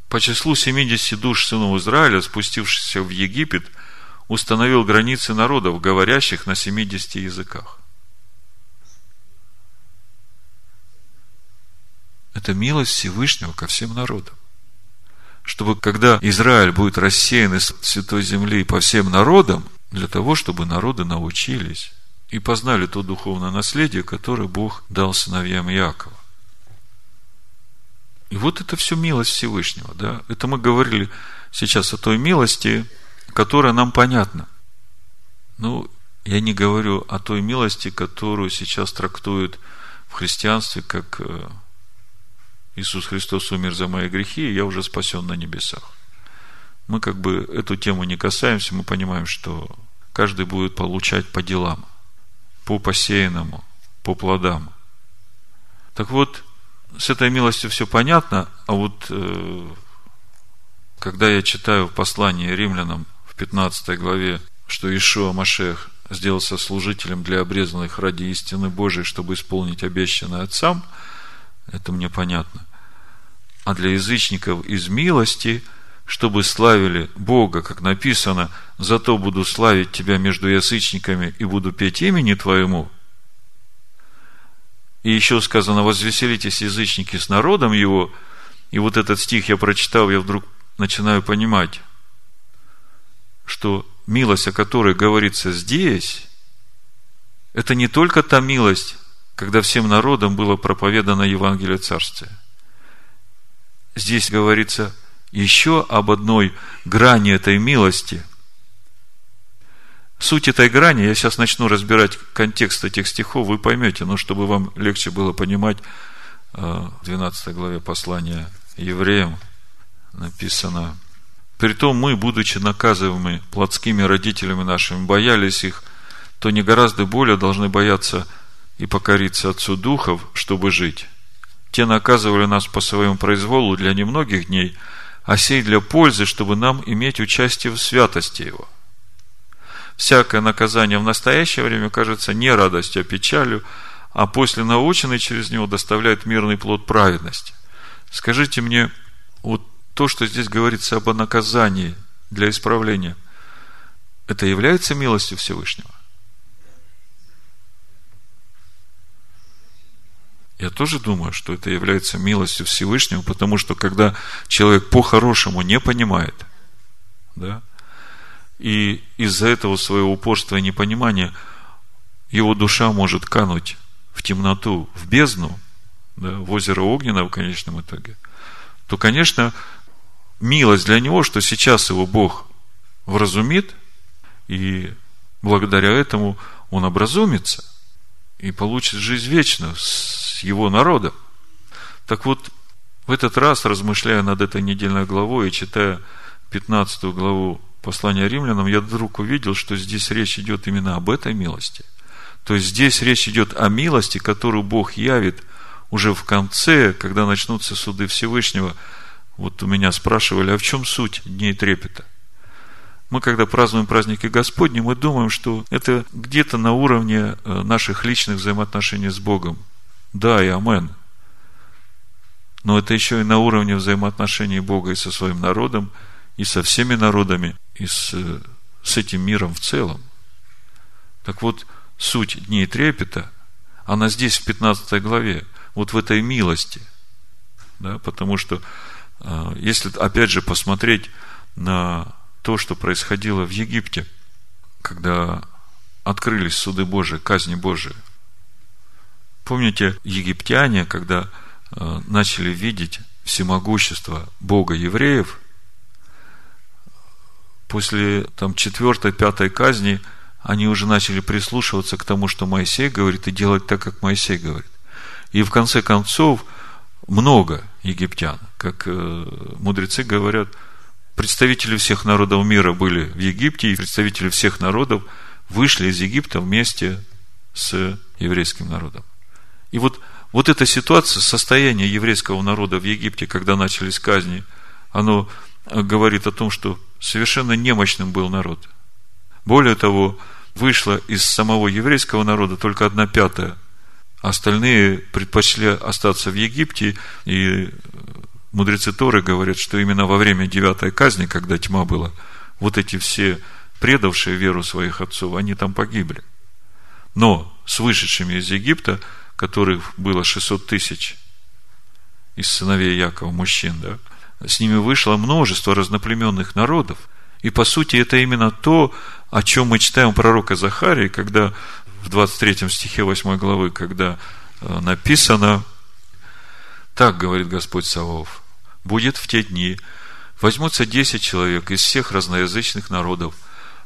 по числу 70 душ сынов Израиля, спустившихся в Египет, установил границы народов, говорящих на 70 языках. Это милость Всевышнего ко всем народам. Чтобы когда Израиль будет рассеян из Святой Земли по всем народам, для того, чтобы народы научились и познали то духовное наследие, которое Бог дал сыновьям Якова. И вот это все милость Всевышнего. Да? Это мы говорили сейчас о той милости, которая нам понятна. Ну, я не говорю о той милости, которую сейчас трактуют в христианстве, как э, Иисус Христос умер за мои грехи, и я уже спасен на небесах. Мы как бы эту тему не касаемся, мы понимаем, что каждый будет получать по делам, по посеянному, по плодам. Так вот, с этой милостью все понятно, а вот э, когда я читаю послание римлянам в 15 главе, что Ишуа Машех сделался служителем для обрезанных ради истины Божией, чтобы исполнить обещанное Отцам, это мне понятно. А для язычников из милости, чтобы славили Бога, как написано, зато буду славить Тебя между язычниками и буду петь имени Твоему – и еще сказано, возвеселитесь, язычники, с народом его. И вот этот стих я прочитал, я вдруг начинаю понимать, что милость, о которой говорится здесь, это не только та милость, когда всем народам было проповедано Евангелие Царствия. Здесь говорится еще об одной грани этой милости – Суть этой грани, я сейчас начну разбирать контекст этих стихов, вы поймете, но чтобы вам легче было понимать, э, в 12 главе послания евреям написано, «Притом мы, будучи наказываемы плотскими родителями нашими, боялись их, то не гораздо более должны бояться и покориться Отцу Духов, чтобы жить. Те наказывали нас по своему произволу для немногих дней, а сей для пользы, чтобы нам иметь участие в святости Его». всякое наказание в настоящее время кажется не радостью, а печалью, а после наученный через него доставляет мирный плод праведности. Скажите мне, вот то, что здесь говорится об наказании для исправления, это является милостью Всевышнего? Я тоже думаю, что это является милостью Всевышнего, потому что когда человек по-хорошему не понимает, да, и из-за этого своего упорства и непонимания его душа может кануть в темноту, в бездну, да, в озеро Огненно в конечном итоге, то, конечно, милость для него, что сейчас его Бог вразумит, и благодаря этому он образумится и получит жизнь вечную его народом. Так вот, в этот раз, размышляя над этой недельной главой и читая 15 главу послания римлянам, я вдруг увидел, что здесь речь идет именно об этой милости – то есть здесь речь идет о милости, которую Бог явит уже в конце, когда начнутся суды Всевышнего. Вот у меня спрашивали, а в чем суть дней трепета? Мы, когда празднуем праздники Господни, мы думаем, что это где-то на уровне э, наших личных взаимоотношений с Богом. Да, и амен. Но это еще и на уровне взаимоотношений Бога и со своим народом, и со всеми народами, и с, э, с этим миром в целом. Так вот, суть дней трепета, она здесь в 15 главе, вот в этой милости. Да, потому что, а, если, опять же, посмотреть на то, что происходило в Египте, когда открылись суды Божии, казни Божии. Помните, египтяне, когда а, начали видеть всемогущество Бога евреев, после там, четвертой, пятой казни – они уже начали прислушиваться к тому, что Моисей говорит, и делать так, как Моисей говорит. И в конце концов, много египтян, как э, мудрецы говорят, представители всех народов мира были в Египте, и представители всех народов вышли из Египта вместе с еврейским народом. И вот, вот эта ситуация, состояние еврейского народа в Египте, когда начались казни, оно говорит о том, что совершенно немощным был народ – более того, вышло из самого еврейского народа только одна пятая. Остальные предпочли остаться в Египте, и мудрецы Торы говорят, что именно во время девятой казни, когда тьма была, вот эти все предавшие веру своих отцов, они там погибли. Но с вышедшими из Египта, которых было 600 тысяч из сыновей Якова, мужчин, да, с ними вышло множество разноплеменных народов. И по сути это именно то, о чем мы читаем пророка Захарии, когда в 23 стихе 8 главы, когда э, написано, так говорит Господь Савов, будет в те дни, возьмутся 10 человек из всех разноязычных народов,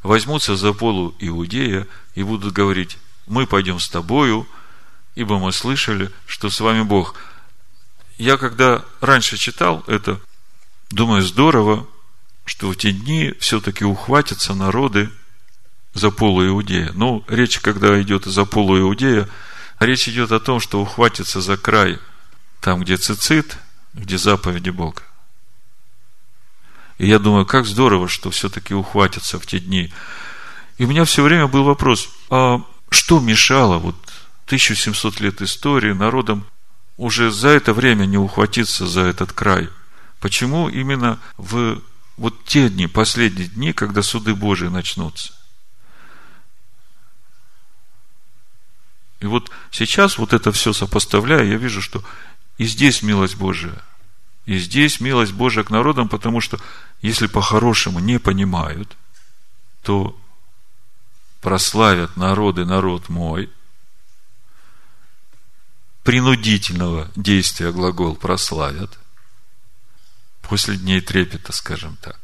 возьмутся за полу Иудея и будут говорить, мы пойдем с тобою, ибо мы слышали, что с вами Бог. Я когда раньше читал это, думаю, здорово, что в те дни все-таки ухватятся народы за полу Иудея. Ну, речь, когда идет за полу Иудея, речь идет о том, что ухватится за край, там, где цицит, где заповеди Бога. И я думаю, как здорово, что все-таки ухватится в те дни. И у меня все время был вопрос, а что мешало вот 1700 лет истории народам уже за это время не ухватиться за этот край? Почему именно в вот те дни, последние дни, когда суды Божии начнутся? И вот сейчас вот это все сопоставляя, я вижу, что и здесь милость Божия, и здесь милость Божия к народам, потому что если по-хорошему не понимают, то прославят народы народ мой, принудительного действия глагол прославят, после дней трепета, скажем так.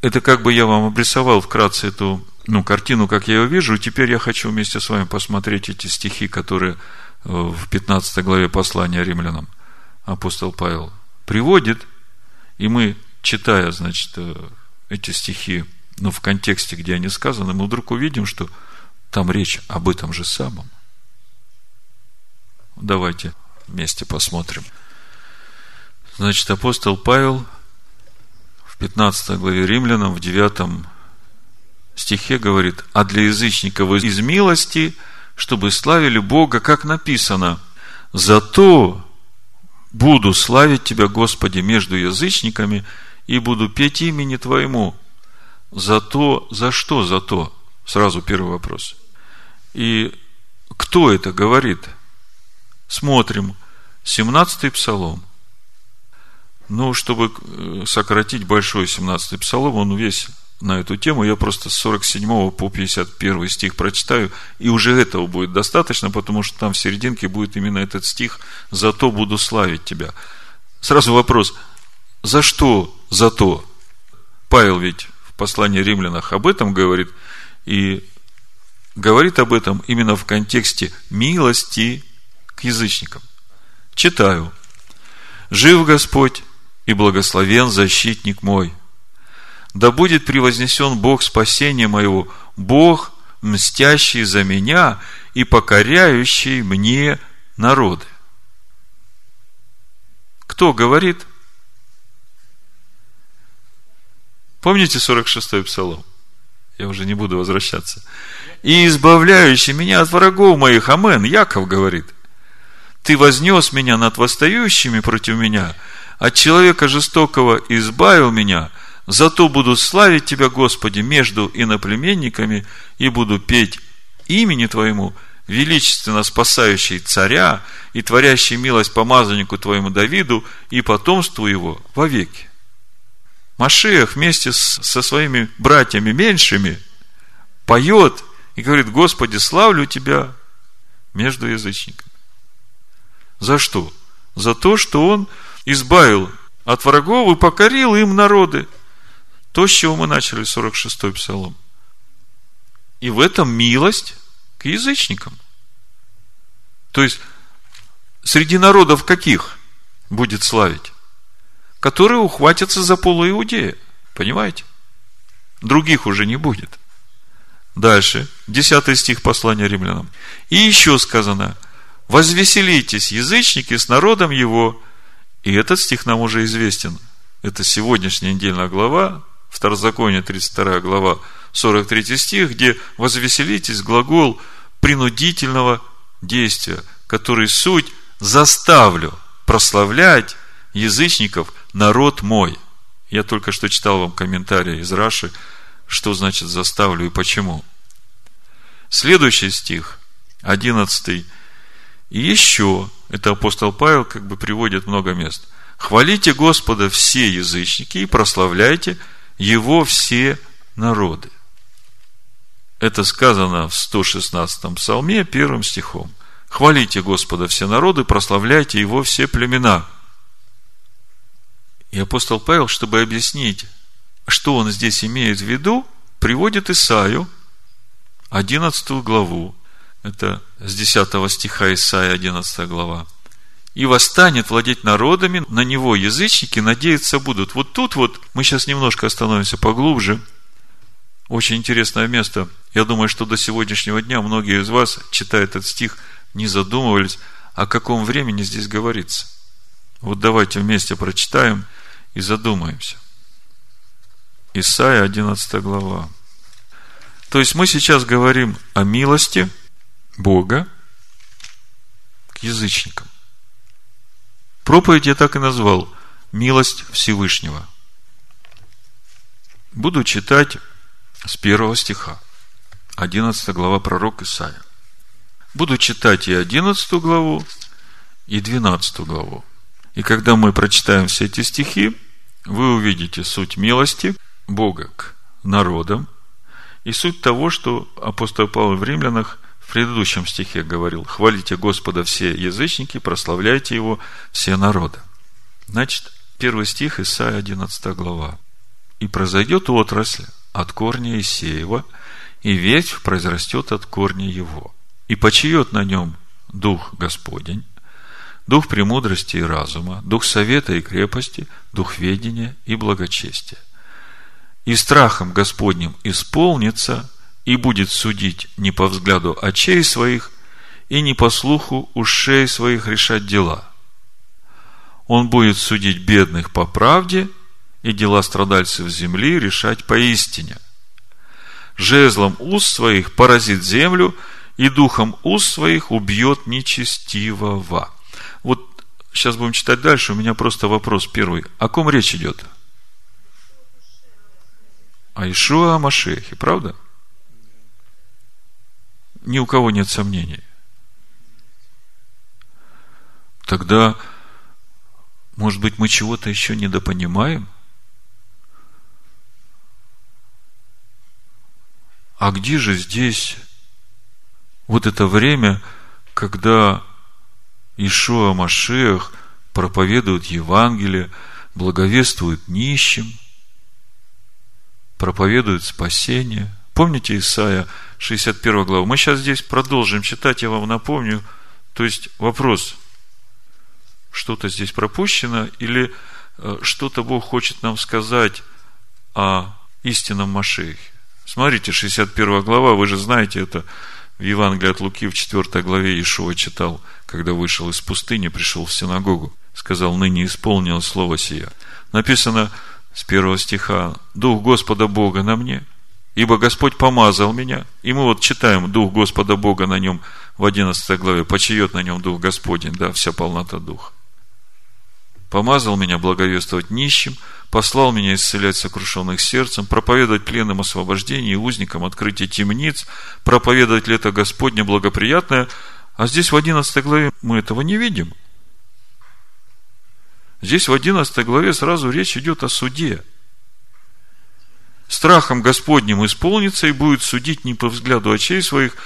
Это как бы я вам обрисовал вкратце эту ну, картину, как я ее вижу, теперь я хочу вместе с вами посмотреть эти стихи, которые э, в 15 главе послания римлянам апостол Павел приводит, и мы, читая, значит, э, эти стихи, ну, в контексте, где они сказаны, мы вдруг увидим, что там речь об этом же самом. Давайте вместе посмотрим. Значит, апостол Павел в 15 главе Римлянам, в 9 стихе говорит, а для язычников из милости, чтобы славили Бога, как написано, зато буду славить Тебя, Господи, между язычниками, и буду петь имени Твоему. За то, за что за то? Сразу первый вопрос. И кто это говорит? Смотрим. 17-й псалом. Ну, чтобы э, сократить большой 17-й псалом, он весь на эту тему, я просто с 47 по 51 стих прочитаю, и уже этого будет достаточно, потому что там в серединке будет именно этот стих «Зато буду славить тебя». Сразу вопрос, за что зато? Павел ведь в послании римлянах об этом говорит, и говорит об этом именно в контексте милости к язычникам. Читаю. «Жив Господь и благословен защитник мой, да будет превознесен Бог спасения моего, Бог, мстящий за меня и покоряющий мне народы. Кто говорит? Помните 46-й псалом? Я уже не буду возвращаться. И избавляющий меня от врагов моих. Амен. Яков говорит. Ты вознес меня над восстающими против меня, от человека жестокого избавил меня – Зато буду славить Тебя, Господи, между иноплеменниками и буду петь имени Твоему, величественно спасающий царя и творящий милость помазаннику Твоему Давиду и потомству его вовеки. Машиах вместе со своими братьями меньшими поет и говорит, Господи, славлю Тебя между язычниками. За что? За то, что Он избавил от врагов и покорил им народы. То, с чего мы начали 46-й псалом. И в этом милость к язычникам. То есть, среди народов каких будет славить? Которые ухватятся за полу Иудея. Понимаете? Других уже не будет. Дальше, 10 стих послания римлянам. И еще сказано, возвеселитесь, язычники, с народом его. И этот стих нам уже известен. Это сегодняшняя недельная глава, Второзаконие, 32 глава, 43 стих, где возвеселитесь глагол принудительного действия, который суть заставлю прославлять язычников народ мой. Я только что читал вам комментарий из Раши, что значит заставлю и почему. Следующий стих, 11. И еще, это апостол Павел как бы приводит много мест. Хвалите Господа все язычники и прославляйте его все народы. Это сказано в 116-м псалме, первым стихом. Хвалите Господа все народы, прославляйте Его все племена. И апостол Павел, чтобы объяснить, что он здесь имеет в виду, приводит Исаию, 11 главу. Это с 10 стиха Исаия, 11 глава и восстанет владеть народами, на него язычники надеяться будут. Вот тут вот, мы сейчас немножко остановимся поглубже, очень интересное место. Я думаю, что до сегодняшнего дня многие из вас, читая этот стих, не задумывались, о каком времени здесь говорится. Вот давайте вместе прочитаем и задумаемся. Исайя, 11 глава. То есть мы сейчас говорим о милости Бога к язычникам. Проповедь я так и назвал «Милость Всевышнего». Буду читать с первого стиха. 11 глава пророк Исаия. Буду читать и 11 главу, и 12 главу. И когда мы прочитаем все эти стихи, вы увидите суть милости Бога к народам и суть того, что апостол Павел в Римлянах в предыдущем стихе говорил, хвалите Господа все язычники, прославляйте Его все народы. Значит, первый стих Исайя 11 глава. И произойдет отрасль от корня Исеева, и ветвь произрастет от корня его. И почиет на нем Дух Господень, Дух премудрости и разума, Дух совета и крепости, Дух ведения и благочестия. И страхом Господним исполнится и будет судить не по взгляду очей своих и не по слуху ушей своих решать дела. Он будет судить бедных по правде и дела страдальцев земли решать поистине. жезлом уст своих поразит землю, и духом уст своих убьет нечестивого. Вот сейчас будем читать дальше. У меня просто вопрос первый. О ком речь идет? О Ишуа Машехе, правда? Ни у кого нет сомнений. Тогда, может быть, мы чего-то еще недопонимаем? А где же здесь вот это время, когда Ишуа Машех проповедует Евангелие, благовествует нищим, проповедует спасение. Помните Исаия 61 главу? Мы сейчас здесь продолжим читать, я вам напомню. То есть вопрос, что-то здесь пропущено или э, что-то Бог хочет нам сказать о истинном Машехе. Смотрите, 61 глава, вы же знаете это, в Евангелии от Луки в 4 главе Ишуа читал, когда вышел из пустыни, пришел в синагогу, сказал, ныне исполнилось слово сия. Написано с первого стиха, Дух Господа Бога на мне, ибо Господь помазал меня. И мы вот читаем, Дух Господа Бога на нем в 11 главе, почиет на нем Дух Господень, да, вся полнота Духа. Помазал меня благовествовать нищим – послал меня исцелять сокрушенных сердцем, проповедовать пленным освобождение и узникам открытие темниц, проповедовать лето Господне благоприятное. А здесь в 11 главе мы этого не видим. Здесь в 11 главе сразу речь идет о суде. Страхом Господним исполнится и будет судить не по взгляду очей своих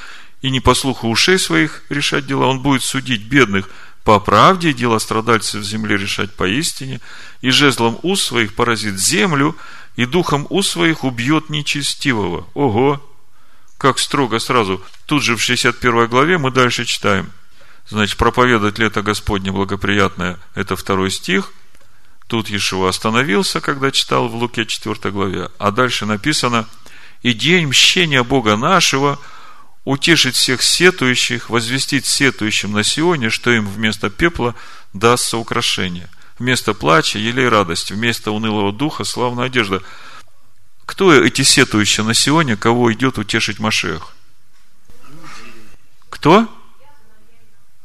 и не по слуху ушей своих решать дела. Он будет судить бедных по правде, дела страдальцев в земле решать поистине, и жезлом уст своих поразит землю, и духом уст своих убьет нечестивого. Ого! Как строго сразу. Тут же в 61 главе мы дальше читаем. Значит, проповедовать лето Господне благоприятное, это второй стих. Тут Ешева остановился, когда читал в Луке 4 главе. А дальше написано, и день мщения Бога нашего – утешить всех сетующих, возвестить сетующим на Сионе, что им вместо пепла дастся украшение. Вместо плача елей радость, вместо унылого духа славная одежда. Кто эти сетующие на Сионе, кого идет утешить Машех? Кто?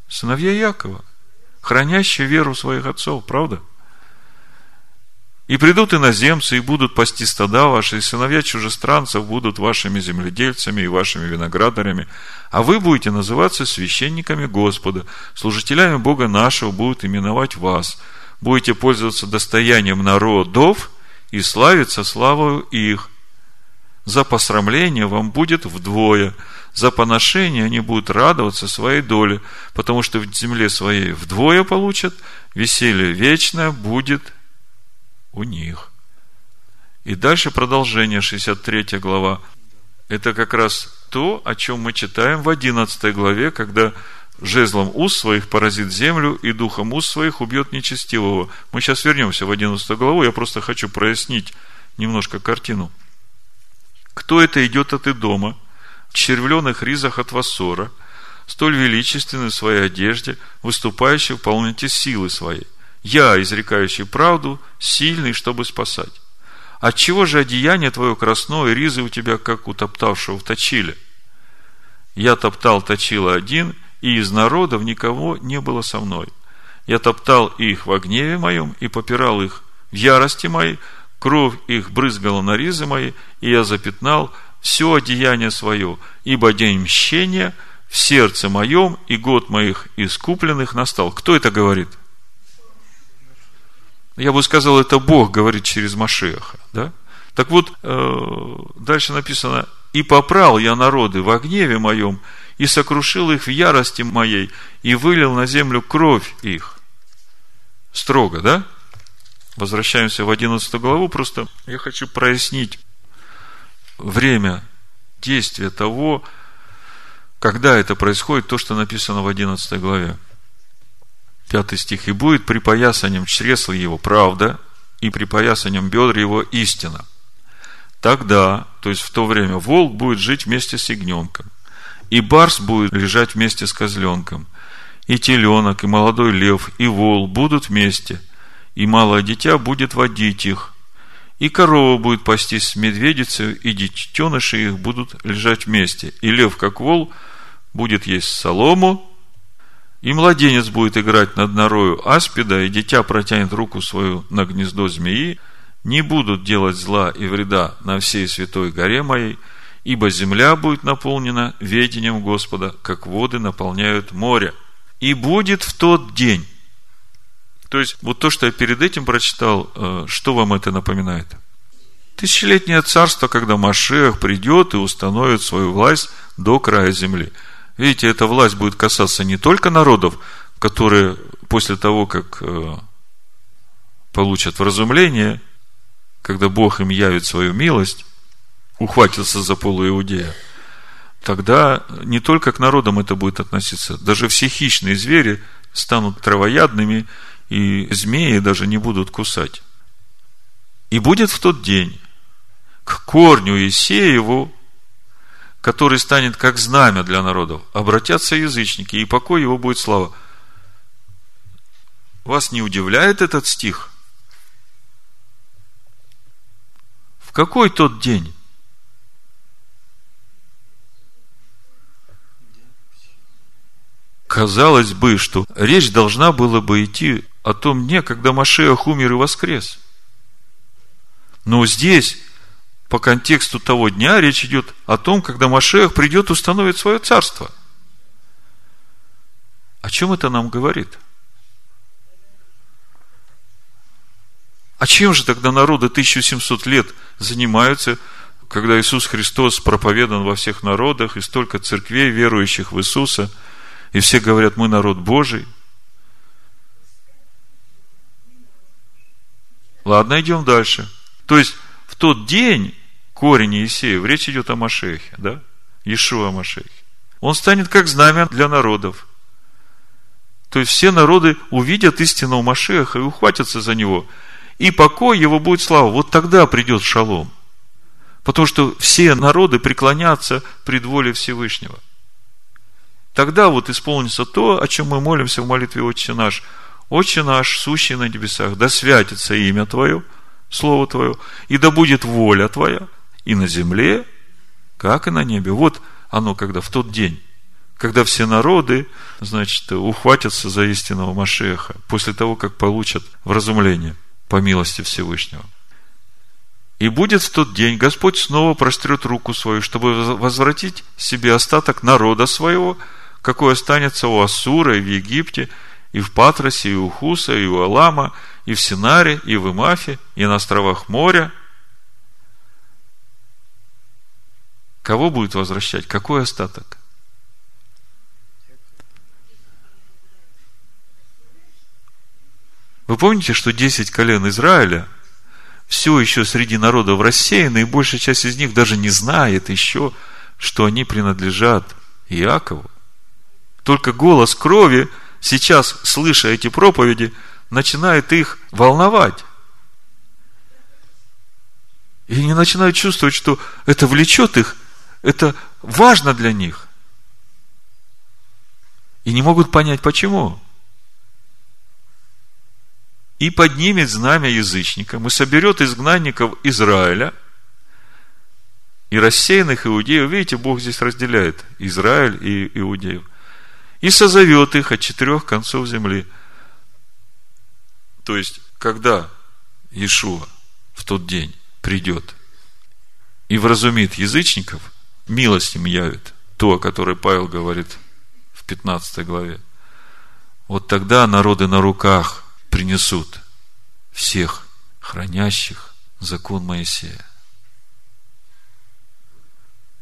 Сыновья Якова, хранящие веру своих отцов, правда? И придут иноземцы, и будут пасти стада ваши, и сыновья чужестранцев будут вашими земледельцами и вашими виноградарями, а вы будете называться священниками Господа, служителями Бога нашего будут именовать вас, будете пользоваться достоянием народов и славиться славою их. За посрамление вам будет вдвое, за поношение они будут радоваться своей доле, потому что в земле своей вдвое получат, веселье вечное будет у них. И дальше продолжение, 63 глава. Это как раз то, о чем мы читаем в 11 главе, когда жезлом уст своих поразит землю и духом уст своих убьет нечестивого. Мы сейчас вернемся в 11 главу, я просто хочу прояснить немножко картину. Кто это идет от Идома, в червленых ризах от Вассора, столь величественный в своей одежде, выступающий в полноте силы своей? Я, изрекающий правду, сильный, чтобы спасать. Отчего же одеяние твое красное, ризы у тебя, как у топтавшего в точиле? Я топтал точила один, и из народов никого не было со мной. Я топтал их в гневе моем и попирал их в ярости моей, кровь их брызгала на ризы мои, и я запятнал все одеяние свое, ибо день мщения в сердце моем и год моих искупленных настал. Кто это говорит? – я бы сказал, это Бог говорит через Машеха. Да? Так вот, э, дальше написано, «И попрал я народы в гневе моем, и сокрушил их в ярости моей, и вылил на землю кровь их». Строго, да? Возвращаемся в 11 главу, просто я хочу прояснить время действия того, когда это происходит, то, что написано в 11 главе. Пятый стих. «И будет припоясанием чресла его правда, и припоясанием бедр его истина». Тогда, то есть в то время, волк будет жить вместе с ягненком, и барс будет лежать вместе с козленком, и теленок, и молодой лев, и вол будут вместе, и малое дитя будет водить их, И корова будет пастись с медведицей, и детеныши их будут лежать вместе. И лев, как вол, будет есть солому, и младенец будет играть над норою аспида, и дитя протянет руку свою на гнездо змеи, не будут делать зла и вреда на всей святой горе моей, ибо земля будет наполнена ведением Господа, как воды наполняют море. И будет в тот день, то есть, вот то, что я перед этим прочитал, э, что вам это напоминает? Тысячелетнее царство, когда Машех придет и установит свою власть до края земли. Видите, эта власть будет касаться не только народов, которые после того, как э, получат вразумление, когда Бог им явит свою милость, ухватится за полу Иудея, тогда не только к народам это будет относиться, даже все хищные звери станут травоядными и змеи даже не будут кусать. И будет в тот день к корню Исееву, который станет как знамя для народов, обратятся язычники, и покой его будет слава. Вас не удивляет этот стих? В какой тот день? Казалось бы, что речь должна была бы идти о том дне, когда Машех умер и воскрес. Но здесь, по контексту того дня, речь идет о том, когда Машех придет и установит свое царство. О чем это нам говорит? А чем же тогда народы 1700 лет занимаются, когда Иисус Христос проповедан во всех народах, и столько церквей, верующих в Иисуса, и все говорят, мы народ Божий – Ладно, идем дальше. То есть, в тот день корень Иисеев, речь идет о Машехе, да? Иешуа Машехе. Он станет как знамя для народов. То есть, все народы увидят истинного Машеха и ухватятся за него. И покой его будет слава. Вот тогда придет шалом. Потому что все народы преклонятся пред волей Всевышнего. Тогда вот исполнится то, о чем мы молимся в молитве Отче наш – Отче наш, сущий на небесах, да святится имя Твое, Слово Твое, и да будет воля Твоя и на земле, как и на небе. Вот оно, когда в тот день, когда все народы, значит, ухватятся за истинного Машеха, после того, как получат вразумление по милости Всевышнего. И будет в тот день Господь снова прострет руку свою, чтобы возвратить себе остаток народа своего, какой останется у Ассура и в Египте – и в Патросе, и у Хуса, и у Алама, и в Синаре, и в Имафе, и на островах моря. Кого будет возвращать? Какой остаток? Вы помните, что 10 колен Израиля все еще среди народов рассеяны, и большая часть из них даже не знает еще, что они принадлежат Иакову. Только голос крови – сейчас, слыша эти проповеди, начинает их волновать. И они начинают чувствовать, что это влечет их, это важно для них. И не могут понять, почему. И поднимет знамя язычникам, и соберет изгнанников Израиля, и рассеянных иудеев. Видите, Бог здесь разделяет Израиль и иудеев – и созовет их от четырех концов земли. То есть, когда Иешуа в тот день придет и вразумит язычников, милость им явит, то, о которой Павел говорит в 15 главе, вот тогда народы на руках принесут всех хранящих закон Моисея.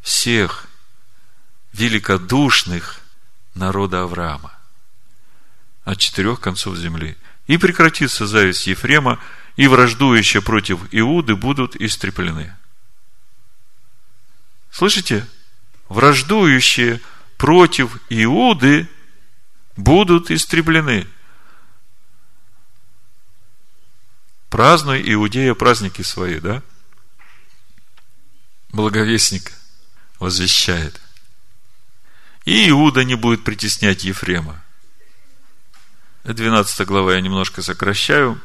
Всех великодушных народа Авраама от четырех концов земли. И прекратится зависть Ефрема, и враждующие против Иуды будут истреплены. Слышите? Враждующие против Иуды будут истреблены. Празднуй Иудея праздники свои, да? Благовестник возвещает. И Иуда не будет притеснять Ефрема. 12 глава я немножко сокращаю.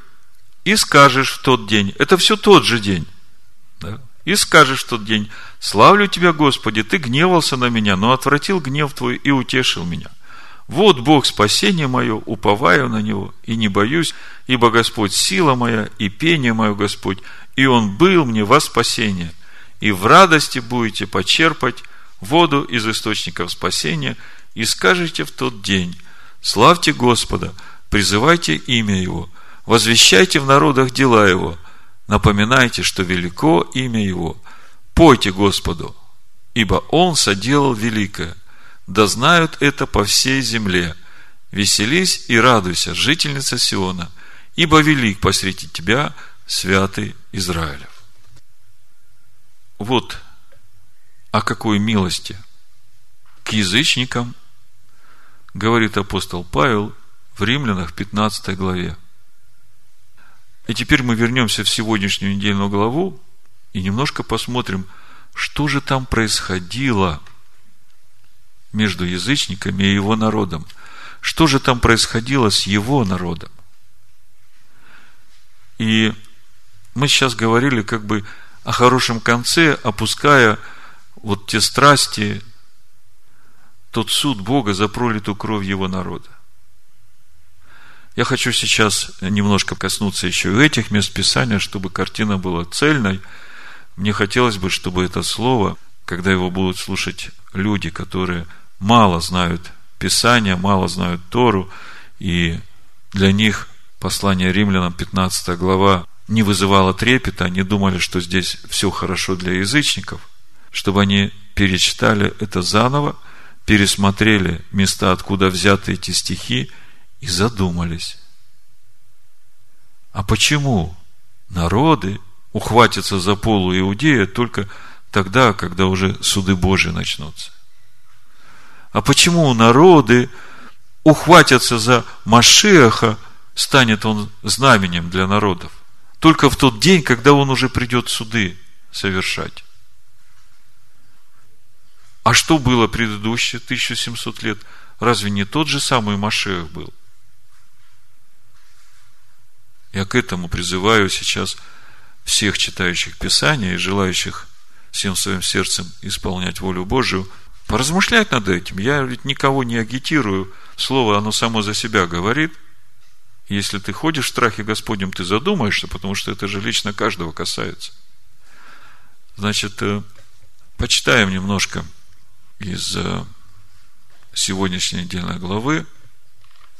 И скажешь в тот день, это все тот же день, да? и скажешь в тот день, славлю Тебя, Господи, Ты гневался на меня, но отвратил гнев Твой и утешил меня. Вот Бог спасение мое, уповаю на Него и не боюсь, ибо Господь сила моя и пение мое Господь, и Он был мне во спасение. И в радости будете почерпать воду из источников спасения, и скажете в тот день, славьте Господа, призывайте имя Его, возвещайте в народах дела Его, напоминайте, что велико имя Его, пойте Господу, ибо Он соделал великое, да знают это по всей земле. Веселись и радуйся, жительница Сиона, ибо велик посреди тебя святый Израилев. Вот о какой милости к язычникам говорит апостол Павел в Римлянах 15 главе. И теперь мы вернемся в сегодняшнюю недельную главу и немножко посмотрим, что же там происходило между язычниками и его народом. Что же там происходило с его народом? И мы сейчас говорили как бы о хорошем конце, опуская вот те страсти, тот суд Бога за пролитую кровь его народа. Я хочу сейчас немножко коснуться еще и этих мест Писания, чтобы картина была цельной. Мне хотелось бы, чтобы это слово, когда его будут слушать люди, которые мало знают Писания, мало знают Тору, и для них послание римлянам, 15 глава, не вызывало трепета, они думали, что здесь все хорошо для язычников, чтобы они перечитали это заново, пересмотрели места, откуда взяты эти стихи, и задумались. А почему народы ухватятся за полу Иудея только тогда, когда уже суды Божьи начнутся? А почему народы ухватятся за Машеха, станет он знаменем для народов? Только в тот день, когда он уже придет суды совершать. А что было предыдущие 1700 лет? Разве не тот же самый Машех был? Я к этому призываю сейчас всех читающих Писания и желающих всем своим сердцем исполнять волю Божию – Поразмышлять над этим. Я ведь никого не агитирую. Слово, оно само за себя говорит. Если ты ходишь в страхе Господнем, ты задумаешься, потому что это же лично каждого касается. Значит, э, почитаем немножко из э, сегодняшней недельной главы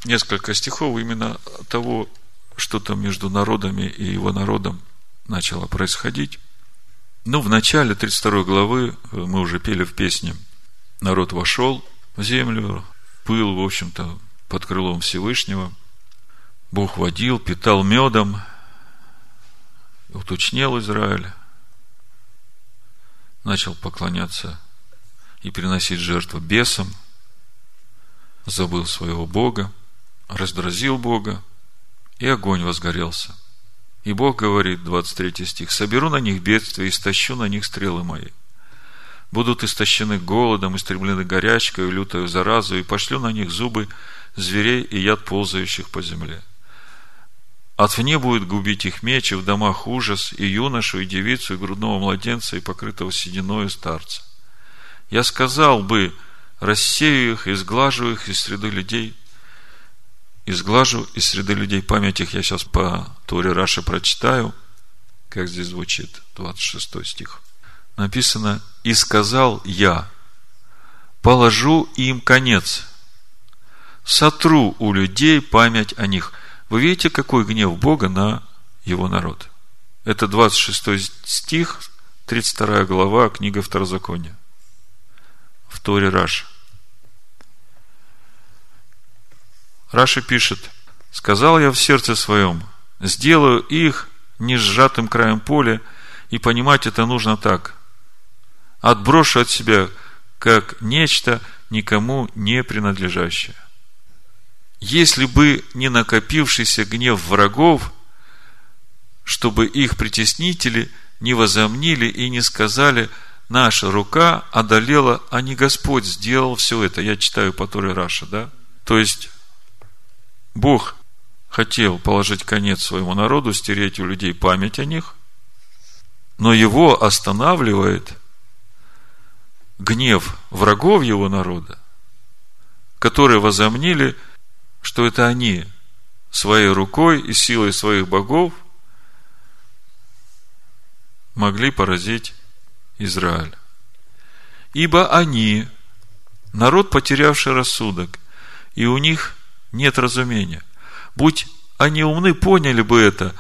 несколько стихов именно того, что там между народами и его народом начало происходить. Ну, в начале 32 главы э, мы уже пели в песне – народ вошел в землю, пыл, в общем-то, под крылом Всевышнего. Бог водил, питал медом, уточнел Израиль, начал поклоняться и приносить жертву бесам, забыл своего Бога, раздразил Бога, и огонь возгорелся. И Бог говорит, 23 стих, «Соберу на них бедствие и стащу на них стрелы мои» будут истощены голодом, истреблены горячкой, лютою заразу, и пошлю на них зубы зверей и яд ползающих по земле. Отвне будет губить их меч, и в домах ужас, и юношу, и девицу, и грудного младенца, и покрытого сединою старца. Я сказал бы, рассею их, изглажу их из среды людей, изглажу из среды людей память их. Я сейчас по Торе Раши прочитаю, как здесь звучит, 26 стих написано, и сказал я, положу им конец, сотру у людей память о них. Вы видите, какой гнев Бога на его народ? Это 26 стих, 32 глава, книга Второзакония. В Торе Раши. Раши пишет, сказал я в сердце своем, сделаю их не сжатым краем поля, и понимать это нужно так отброшу от себя как нечто никому не принадлежащее. Если бы не накопившийся гнев врагов, чтобы их притеснители не возомнили и не сказали, наша рука одолела, а не Господь сделал все это. Я читаю по Торе Раша, да? То есть, Бог хотел положить конец своему народу, стереть у людей память о них, но его останавливает гнев врагов его народа, которые возомнили, что это они своей рукой и силой своих богов могли поразить Израиль. Ибо они, народ, потерявший рассудок, и у них нет разумения. Будь они умны, поняли бы это,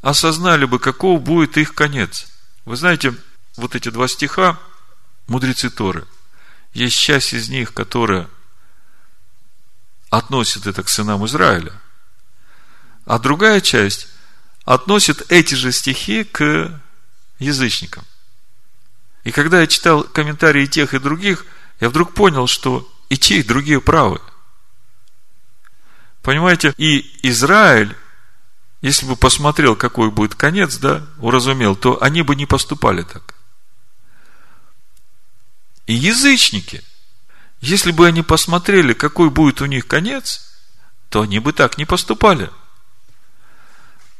осознали бы, каков будет их конец. Вы знаете, вот эти два стиха, мудрецы Торы, есть часть из них, которая относит это к сынам Израиля, а другая часть относит эти же стихи к язычникам. И когда я читал комментарии тех и других, я вдруг понял, что и те, и другие правы. Понимаете, и Израиль, если бы посмотрел, какой будет конец, да, уразумел, то они бы не поступали так. И язычники, если бы они посмотрели, какой будет у них конец, то они бы так не поступали.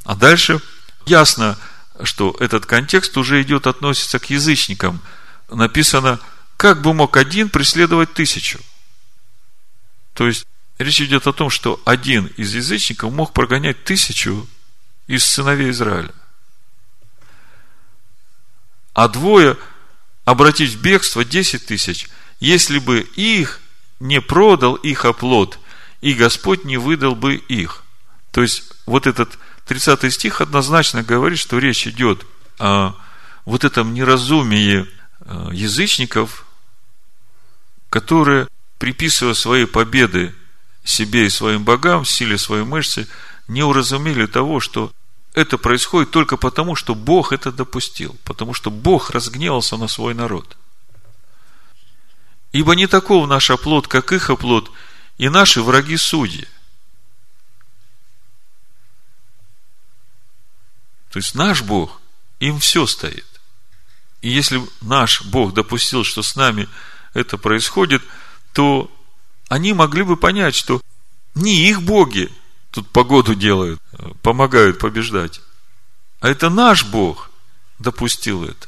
А дальше ясно, что этот контекст уже идет, относится к язычникам. Написано, как бы мог один преследовать тысячу. То есть, речь идет о том, что один из язычников мог прогонять тысячу из сыновей Израиля. А двое обратить в бегство 10 тысяч, если бы их не продал их оплот, и Господь не выдал бы их. То есть, вот этот 30 стих однозначно говорит, что речь идет о вот этом неразумии э, язычников, которые, приписывая свои победы себе и своим богам, силе своей мышцы, не уразумели того, что это происходит только потому, что Бог это допустил, потому что Бог разгневался на свой народ. Ибо не таков наш оплот, как их оплот, и наши враги судьи – То есть наш Бог, им все стоит. И если наш Бог допустил, что с нами это происходит, то они могли бы понять, что не их боги тут погоду делают, помогают побеждать, а это наш Бог допустил это.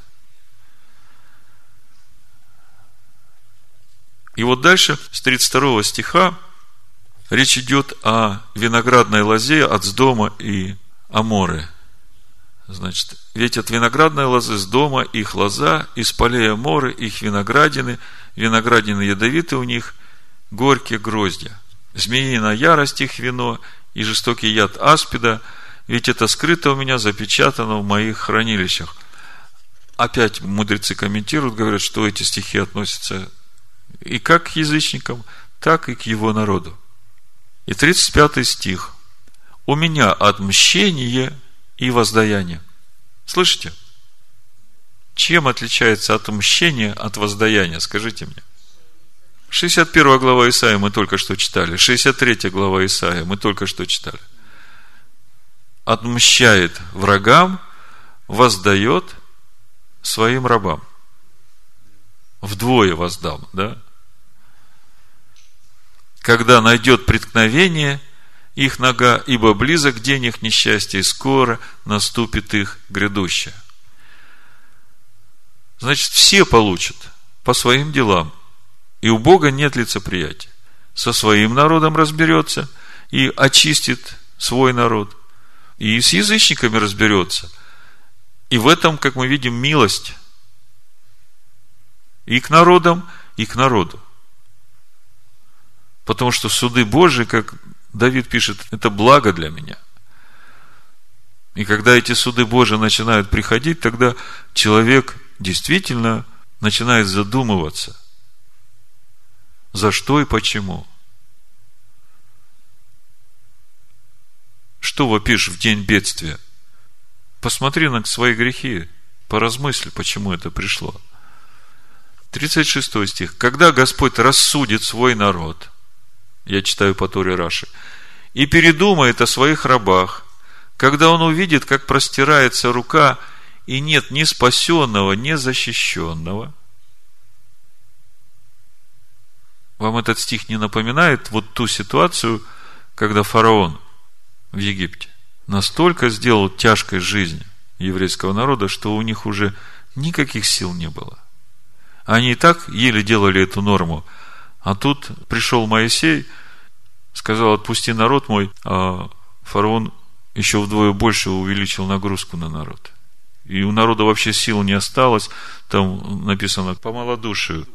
И вот дальше, с 32 стиха, речь идет о виноградной лозе от Сдома и Аморы. Значит, ведь от виноградной лозы с дома их лоза, из полей моры их виноградины, виноградины ядовиты у них, горькие гроздья. Змеиная ярость их вино и жестокий яд аспида, ведь это скрыто у меня, запечатано в моих хранилищах. Опять мудрецы комментируют, говорят, что эти стихи относятся и как к язычникам, так и к его народу. И 35 стих. У меня отмщение и воздаяние. Слышите? Чем отличается отмщение от воздаяния? Скажите мне. 61 глава Исаия мы только что читали. 63 глава Исаия мы только что читали. Отмщает врагам, воздает своим рабам. Вдвое воздам, да? Когда найдет преткновение – их нога, ибо близок день их несчастья, и скоро наступит их грядущее. Значит, все получат по своим делам. И у Бога нет лицеприятия. Со своим народом разберется и очистит свой народ. И с язычниками разберется. И в этом, как мы видим, милость и к народам, и к народу. Потому что суды Божии, как Давид пишет, это благо для меня. И когда эти суды Божии начинают приходить, тогда человек действительно начинает задумываться, за что и почему. Что вопишь в день бедствия? Посмотри на свои грехи, поразмысли, почему это пришло. 36 стих. Когда Господь рассудит свой народ – я читаю по Торе Раши, и передумает о своих рабах, когда он увидит, как простирается рука, и нет ни спасенного, ни защищенного. Вам этот стих не напоминает вот ту ситуацию, когда фараон в Египте, настолько сделал тяжкой жизнь еврейского народа, что у них уже никаких сил не было. Они и так еле делали эту норму. А тут пришел Моисей, сказал, отпусти народ мой, а фараон еще вдвое больше увеличил нагрузку на народ. И у народа вообще сил не осталось. Там написано по малодушию.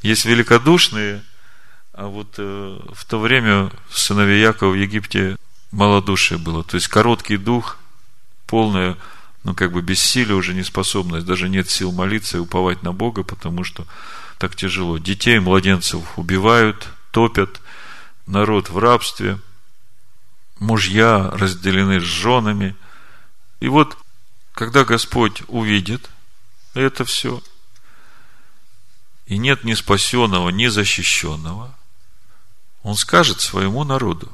Есть великодушные, а вот э, в то время в сыновья Якова в Египте малодушие было. То есть короткий дух, полная, ну как бы бессилие, уже неспособность, даже нет сил молиться и уповать на Бога, потому что так тяжело. Детей, младенцев убивают, топят, народ в рабстве, мужья разделены с женами. И вот, когда Господь увидит это все, и нет ни спасенного, ни защищенного, Он скажет своему народу,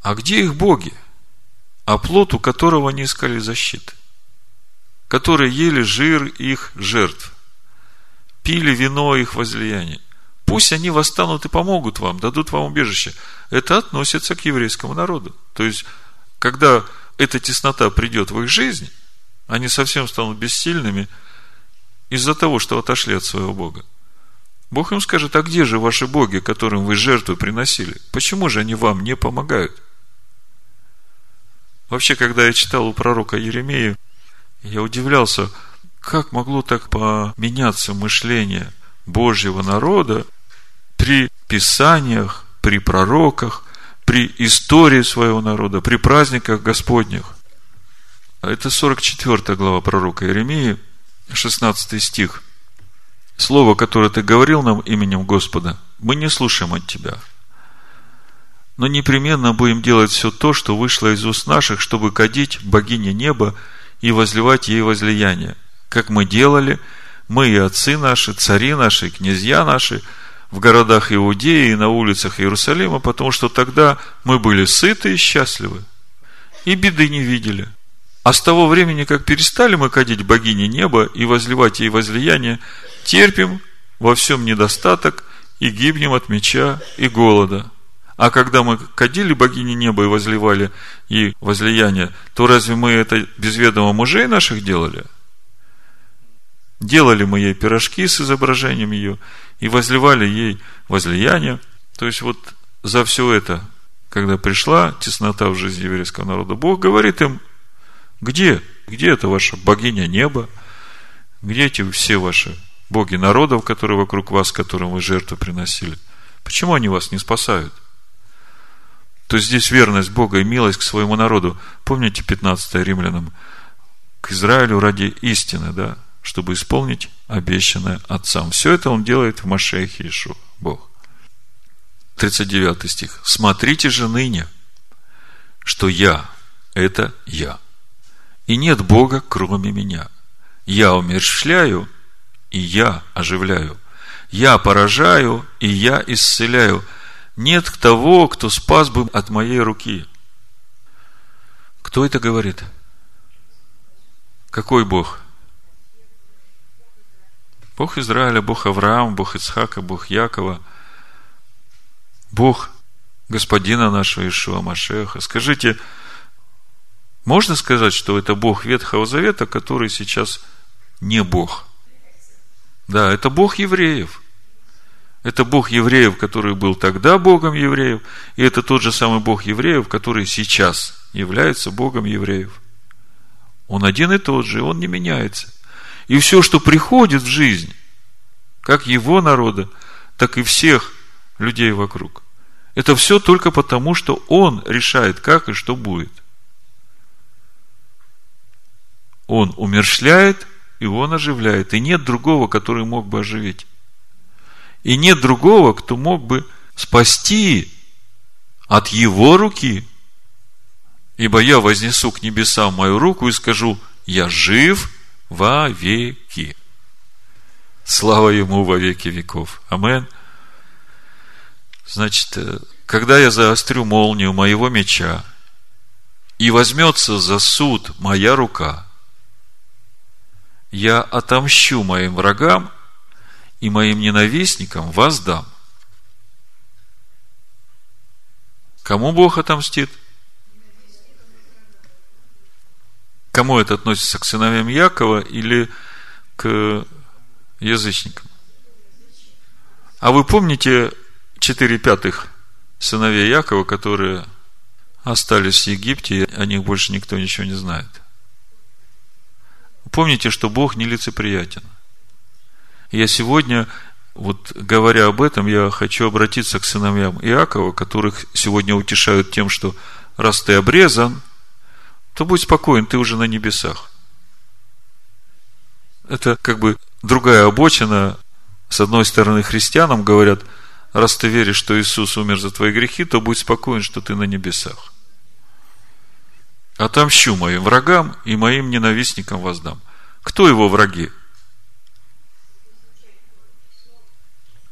а где их боги, оплот у которого они искали защиты, которые ели жир их жертв, пили вино их возлияния, Пусть они восстанут и помогут вам, дадут вам убежище. Это относится к еврейскому народу. То есть, когда эта теснота придет в их жизнь, они совсем станут бессильными из-за того, что отошли от своего Бога. Бог им скажет, а где же ваши боги, которым вы жертву приносили? Почему же они вам не помогают? Вообще, когда я читал у пророка Еремея, я удивлялся, как могло так поменяться мышление Божьего народа при Писаниях, при пророках, при истории своего народа, при праздниках Господних. Это 44 глава пророка Иеремии, 16 стих. Слово, которое ты говорил нам именем Господа, мы не слушаем от тебя. Но непременно будем делать все то, что вышло из уст наших, чтобы кадить богине неба и возливать ей возлияние, как мы делали, мы и отцы наши, цари наши, князья наши – в городах Иудеи и на улицах Иерусалима, потому что тогда мы были сыты и счастливы, и беды не видели. А с того времени, как перестали мы кадить богине неба и возливать ей возлияние, терпим во всем недостаток и гибнем от меча и голода. А когда мы кадили богине неба и возливали ей возлияние, то разве мы это без ведома мужей наших делали – Делали мы ей пирожки с изображением ее и возливали ей возлияние. То есть, вот за все это, когда пришла теснота в жизни еврейского народа, Бог говорит им, где? Где это ваша богиня неба? Где эти все ваши боги народов, которые вокруг вас, которым вы жертву приносили? Почему они вас не спасают? То есть здесь верность Бога и милость к своему народу. Помните 15 римлянам? К Израилю ради истины, да? чтобы исполнить обещанное Отцам. Все это Он делает в Машехе Ишу, Бог. 39 стих. Смотрите же ныне, что я – это я. И нет Бога, кроме меня. Я умерщвляю, и я оживляю. Я поражаю, и я исцеляю. Нет того, кто спас бы от моей руки. Кто это говорит? Какой Бог? Бог Израиля, Бог Авраама, Бог Ицхака, Бог Якова, Бог Господина нашего Ишуа Машеха. Скажите, можно сказать, что это Бог Ветхого Завета, который сейчас не Бог? Да, это Бог евреев. Это Бог евреев, который был тогда Богом евреев, и это тот же самый Бог евреев, который сейчас является Богом евреев. Он один и тот же, он не меняется. И все, что приходит в жизнь, как его народа, так и всех людей вокруг, это все только потому, что он решает, как и что будет. Он умершляет, и он оживляет. И нет другого, который мог бы оживить. И нет другого, кто мог бы спасти от его руки. Ибо я вознесу к небесам мою руку и скажу, я жив во веки. Слава Ему во веки веков. Амен. Значит, э, когда я заострю молнию моего меча, и возьмется за суд моя рука, я отомщу моим врагам и моим ненавистникам воздам. Кому Бог отомстит? Кому это относится? К сыновьям Якова или к язычникам? А вы помните четыре пятых сыновей Якова, которые остались в Египте, и о них больше никто ничего не знает – Помните, что Бог нелицеприятен. Я сегодня, вот говоря об этом, я хочу обратиться к сыновьям Иакова, которых сегодня утешают тем, что раз ты обрезан, то будь спокоен, ты уже на небесах. Это как бы другая обочина. С одной стороны, христианам говорят, раз ты веришь, что Иисус умер за твои грехи, то будь спокоен, что ты на небесах. Отомщу моим врагам и моим ненавистникам воздам. Кто его враги?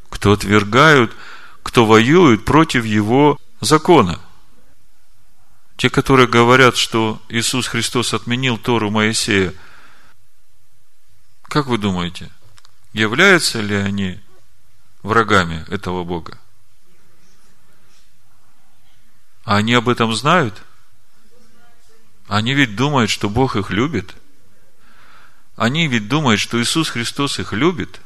Кто отвергают, кто воюют против его закона. Те, которые говорят, что Иисус Христос отменил Тору Моисея, как вы думаете, являются ли они врагами этого Бога? А они об этом знают? Они ведь думают, что Бог их любит. Они ведь думают, что Иисус Христос их любит.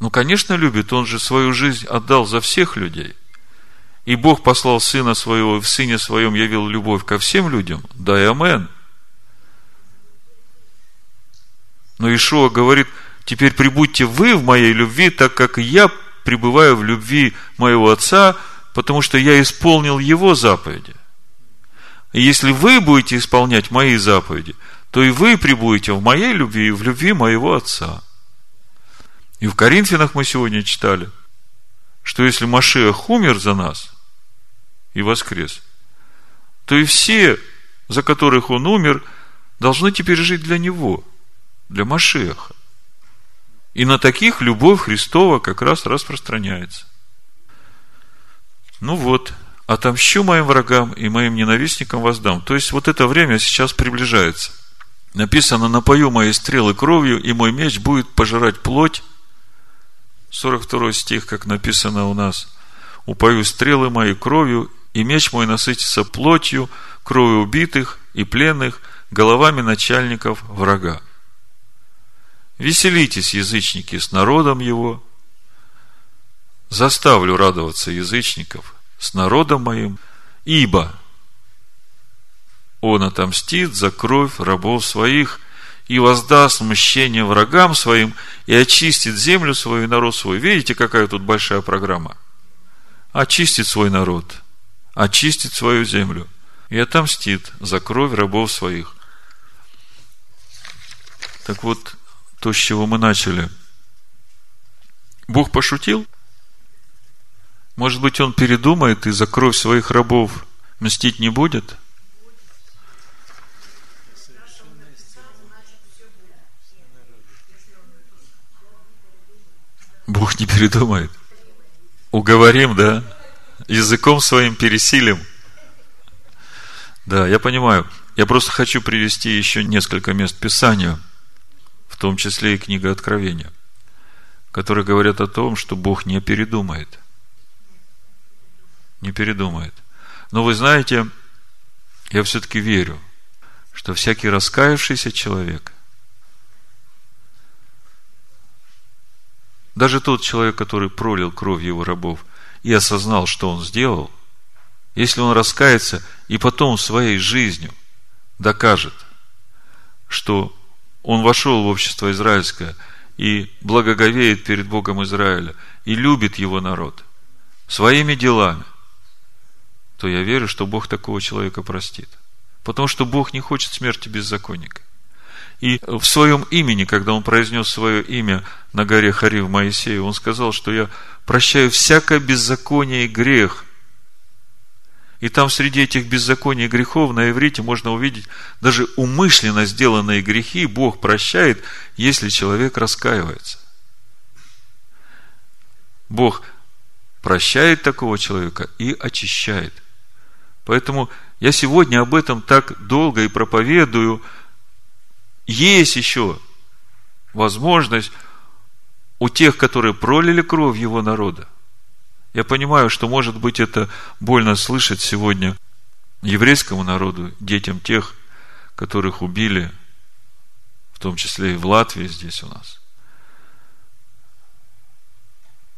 Ну, конечно, любит. Он же свою жизнь отдал за всех людей. И Бог послал Сына Своего, и в Сыне Своем явил любовь ко всем людям. Да и амен. Но Ишуа говорит, теперь прибудьте вы в моей любви, так как я пребываю в любви моего Отца, потому что я исполнил Его заповеди. Если вы будете исполнять мои заповеди, то и вы прибудете в моей любви и в любви моего Отца. И в Коринфянах мы сегодня читали, что если Машех умер за нас, и воскрес, то и все, за которых он умер, должны теперь жить для него, для Машеха. И на таких любовь Христова как раз распространяется. Ну вот, отомщу моим врагам и моим ненавистникам воздам. То есть, вот это время сейчас приближается. Написано, напою мои стрелы кровью, и мой меч будет пожирать плоть. 42 стих, как написано у нас. Упою стрелы мои кровью, и меч мой насытится плотью, кровью убитых и пленных, головами начальников врага. Веселитесь, язычники, с народом его. Заставлю радоваться язычников с народом моим, ибо он отомстит за кровь рабов своих и воздаст мщение врагам своим и очистит землю свою и народ свой. Видите, какая тут большая программа? Очистит свой народ – очистит свою землю и отомстит за кровь рабов своих. Так вот, то, с чего мы начали. Бог пошутил? Может быть, он передумает и за кровь своих рабов мстить не будет? Бог не передумает. Уговорим, да? языком своим пересилим. Да, я понимаю. Я просто хочу привести еще несколько мест Писания, в том числе и книга Откровения, которые говорят о том, что Бог не передумает. Не передумает. Но вы знаете, я все-таки верю, что всякий раскаявшийся человек, даже тот человек, который пролил кровь его рабов – и осознал, что он сделал, если он раскается и потом своей жизнью докажет, что он вошел в общество израильское и благоговеет перед Богом Израиля и любит его народ своими делами, то я верю, что Бог такого человека простит. Потому что Бог не хочет смерти беззаконника. И в своем имени, когда он произнес свое имя на горе Харив Моисею, он сказал, что я прощаю всякое беззаконие и грех. И там среди этих беззаконий и грехов на иврите можно увидеть даже умышленно сделанные грехи Бог прощает, если человек раскаивается. Бог прощает такого человека и очищает. Поэтому я сегодня об этом так долго и проповедую – есть еще возможность у тех, которые пролили кровь его народа. Я понимаю, что, может быть, это больно слышать сегодня еврейскому народу, детям тех, которых убили, в том числе и в Латвии здесь у нас.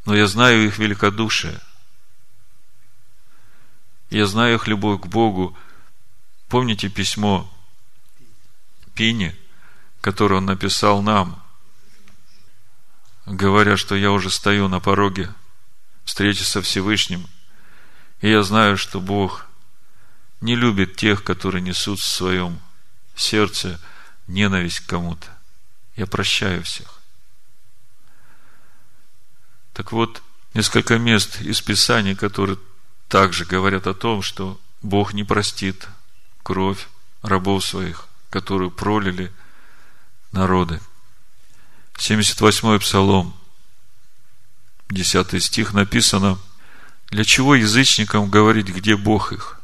Но я знаю их великодушие. Я знаю их любовь к Богу. Помните письмо Пини, которое он написал нам, говоря, что я уже стою на пороге встречи со Всевышним, и я знаю, что Бог не любит тех, которые несут в своем сердце ненависть к кому-то. Я прощаю всех. Так вот, несколько мест из Писаний, которые также говорят о том, что Бог не простит кровь рабов своих, которую пролили народы. 78-й Псалом, 10 стих написано, «Для чего язычникам говорить, где Бог их?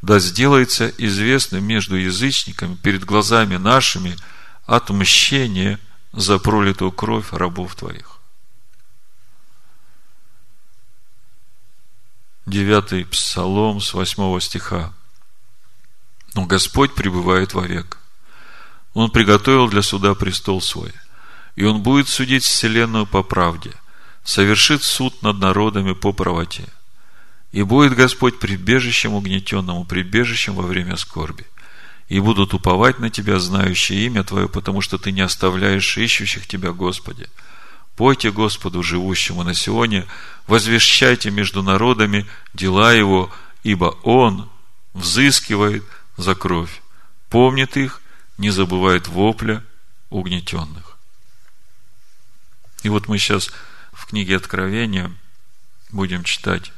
Да сделается известным между язычниками перед глазами нашими отмщение за пролитую кровь рабов Твоих». Девятый Псалом с восьмого стиха. «Но Господь пребывает вовек. Он приготовил для суда престол свой, и Он будет судить вселенную по правде, совершит суд над народами по правоте. И будет Господь прибежищем угнетенному, прибежищем во время скорби. И будут уповать на Тебя, знающие имя Твое, потому что Ты не оставляешь ищущих Тебя, Господи. Пойте Господу, живущему на Сионе, возвещайте между народами дела Его, ибо Он взыскивает за кровь, помнит их, не забывает вопля угнетенных. И вот мы сейчас в книге Откровения будем читать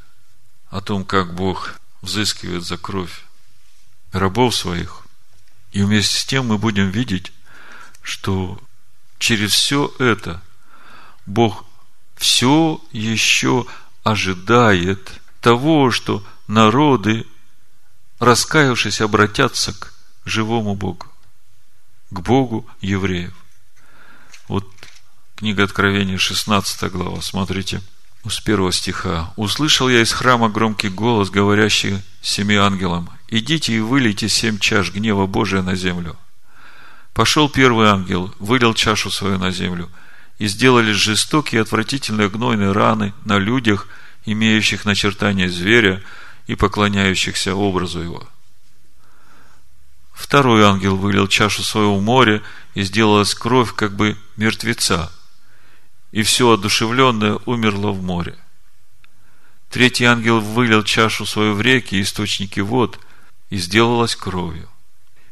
о том, как Бог взыскивает за кровь рабов своих. И вместе с тем мы будем видеть, что через все это Бог все еще ожидает того, что народы, раскаявшись, обратятся к живому Богу, к Богу евреев. Вот книга Откровения, 16 глава, смотрите, с первого стиха. «Услышал я из храма громкий голос, говорящий семи ангелам, идите и вылейте семь чаш гнева Божия на землю. Пошел первый ангел, вылил чашу свою на землю – и сделали жестокие отвратительные гнойные раны на людях, имеющих начертание зверя и поклоняющихся образу его. Второй ангел вылил чашу своего моря, и сделалась кровь как бы мертвеца, и все одушевленное умерло в море. Третий ангел вылил чашу свою в реки, источники вод, и сделалась кровью.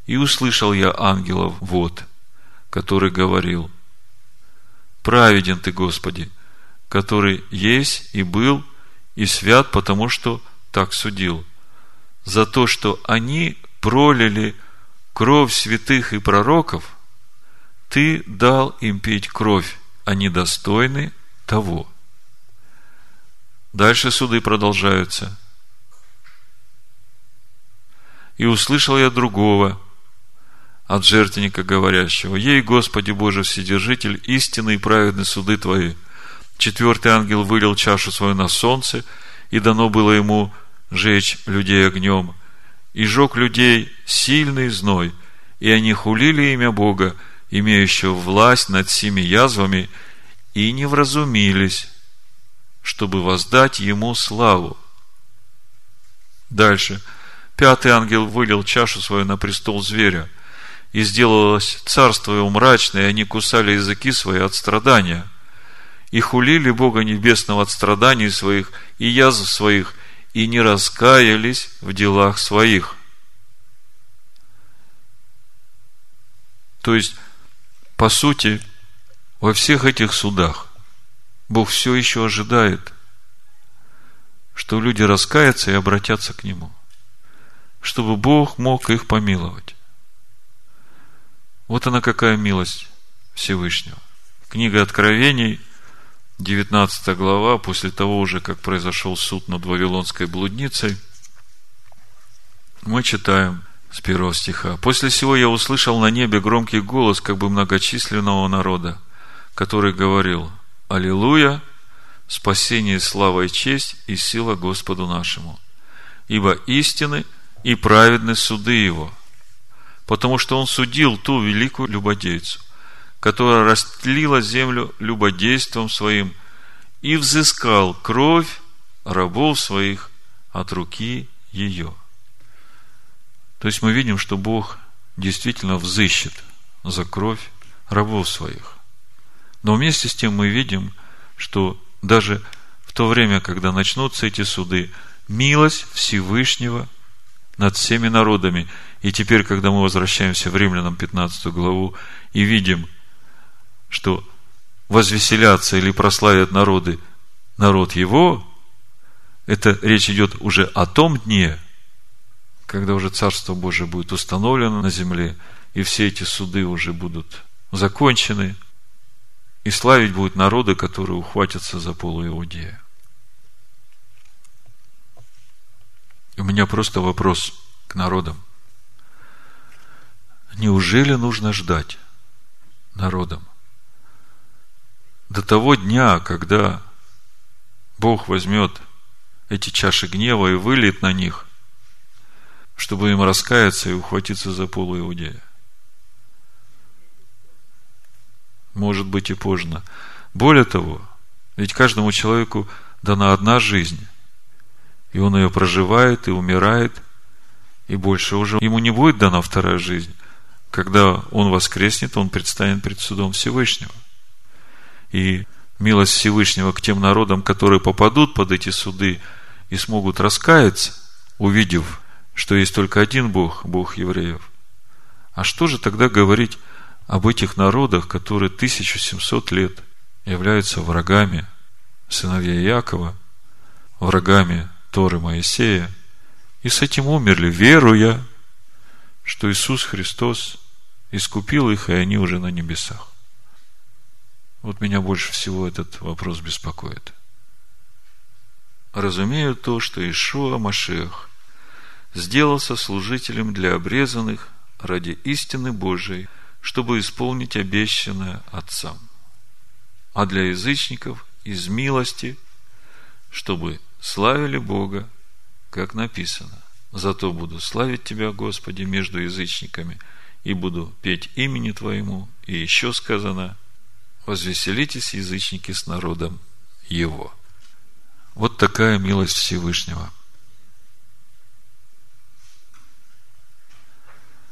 И услышал я ангелов вод, который говорил – праведен ты, Господи, который есть и был, и свят, потому что так судил. За то, что они пролили кровь святых и пророков, ты дал им пить кровь, они достойны того. Дальше суды продолжаются. И услышал я другого, от жертвенника говорящего, «Ей, Господи Боже Вседержитель, истинные и праведные суды Твои». Четвертый ангел вылил чашу свою на солнце, и дано было ему жечь людей огнем. И жег людей сильный зной, и они хулили имя Бога, имеющего власть над всеми язвами, и не вразумились, чтобы воздать ему славу. Дальше. Пятый ангел вылил чашу свою на престол зверя – и сделалось царство его мрачное, и они кусали языки свои от страдания, и хулили Бога Небесного от страданий своих и язв своих, и не раскаялись в делах своих. То есть, по сути, во всех этих судах Бог все еще ожидает, что люди раскаятся и обратятся к Нему, чтобы Бог мог их помиловать. Вот она какая милость Всевышнего. Книга Откровений, 19 глава, после того уже, как произошел суд над Вавилонской блудницей, мы читаем с первого стиха. «После всего я услышал на небе громкий голос, как бы многочисленного народа, который говорил, Аллилуйя, спасение, слава и честь и сила Господу нашему. Ибо истины и праведны суды его, потому что он судил ту великую любодейцу, которая растлила землю любодейством своим и взыскал кровь рабов своих от руки ее. То есть мы видим, что Бог действительно взыщет за кровь рабов своих. Но вместе с тем мы видим, что даже в то время, когда начнутся эти суды, милость Всевышнего над всеми народами. И теперь, когда мы возвращаемся в Римлянам 15 главу и видим, что возвеселятся или прославят народы народ его, это речь идет уже о том дне, когда уже Царство Божие будет установлено на земле, и все эти суды уже будут закончены, и славить будут народы, которые ухватятся за полу Иудея. У меня просто вопрос к народам. Неужели нужно ждать народам до того дня, когда Бог возьмет эти чаши гнева и выльет на них, чтобы им раскаяться и ухватиться за полу Иудея? Может быть и поздно. Более того, ведь каждому человеку дана одна жизнь – и он ее проживает и умирает, и больше уже ему не будет дана вторая жизнь. Когда он воскреснет, он предстанет пред судом Всевышнего. И милость Всевышнего к тем народам, которые попадут под эти суды и смогут раскаяться, увидев, что есть только один Бог, Бог евреев. А что же тогда говорить об этих народах, которые 1700 лет являются врагами сыновья Якова, врагами Торы Моисея, и с этим умерли, веруя, что Иисус Христос искупил их, и они уже на небесах. Вот меня больше всего этот вопрос беспокоит. Разумею то, что Ишуа Машех сделался служителем для обрезанных ради истины Божией, чтобы исполнить обещанное Отцам, а для язычников из милости, чтобы славили Бога, как написано. Зато буду славить Тебя, Господи, между язычниками, и буду петь имени Твоему. И еще сказано, возвеселитесь, язычники, с народом Его. Вот такая милость Всевышнего.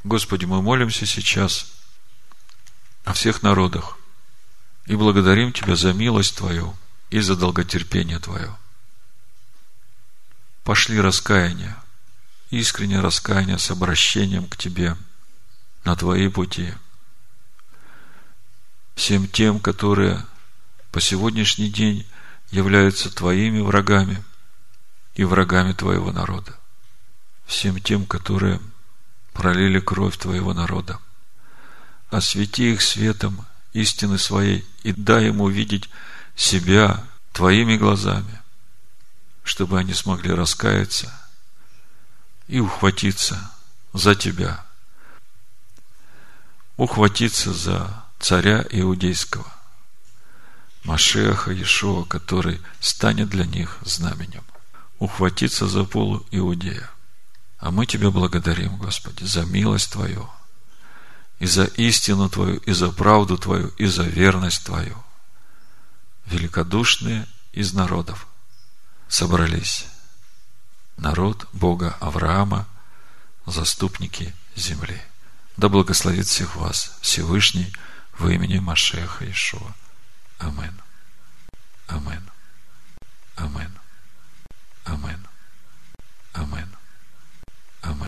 Господи, мы молимся сейчас о всех народах и благодарим Тебя за милость Твою и за долготерпение Твое пошли раскаяние, искреннее раскаяние с обращением к Тебе на Твои пути. Всем тем, которые по сегодняшний день являются Твоими врагами и врагами Твоего народа. Всем тем, которые пролили кровь Твоего народа. Освети их светом истины своей и дай им увидеть себя Твоими глазами – чтобы они смогли раскаяться и ухватиться за тебя, ухватиться за царя иудейского, Машеха Иешуа, который станет для них знаменем, ухватиться за полу Иудея. А мы Тебя благодарим, Господи, за милость Твою, и за истину Твою, и за правду Твою, и за верность Твою. Великодушные из народов, собрались народ Бога Авраама, заступники земли. Да благословит всех вас Всевышний в имени Машеха Ишуа. Амин. Амин. Амин. Амин. Амин.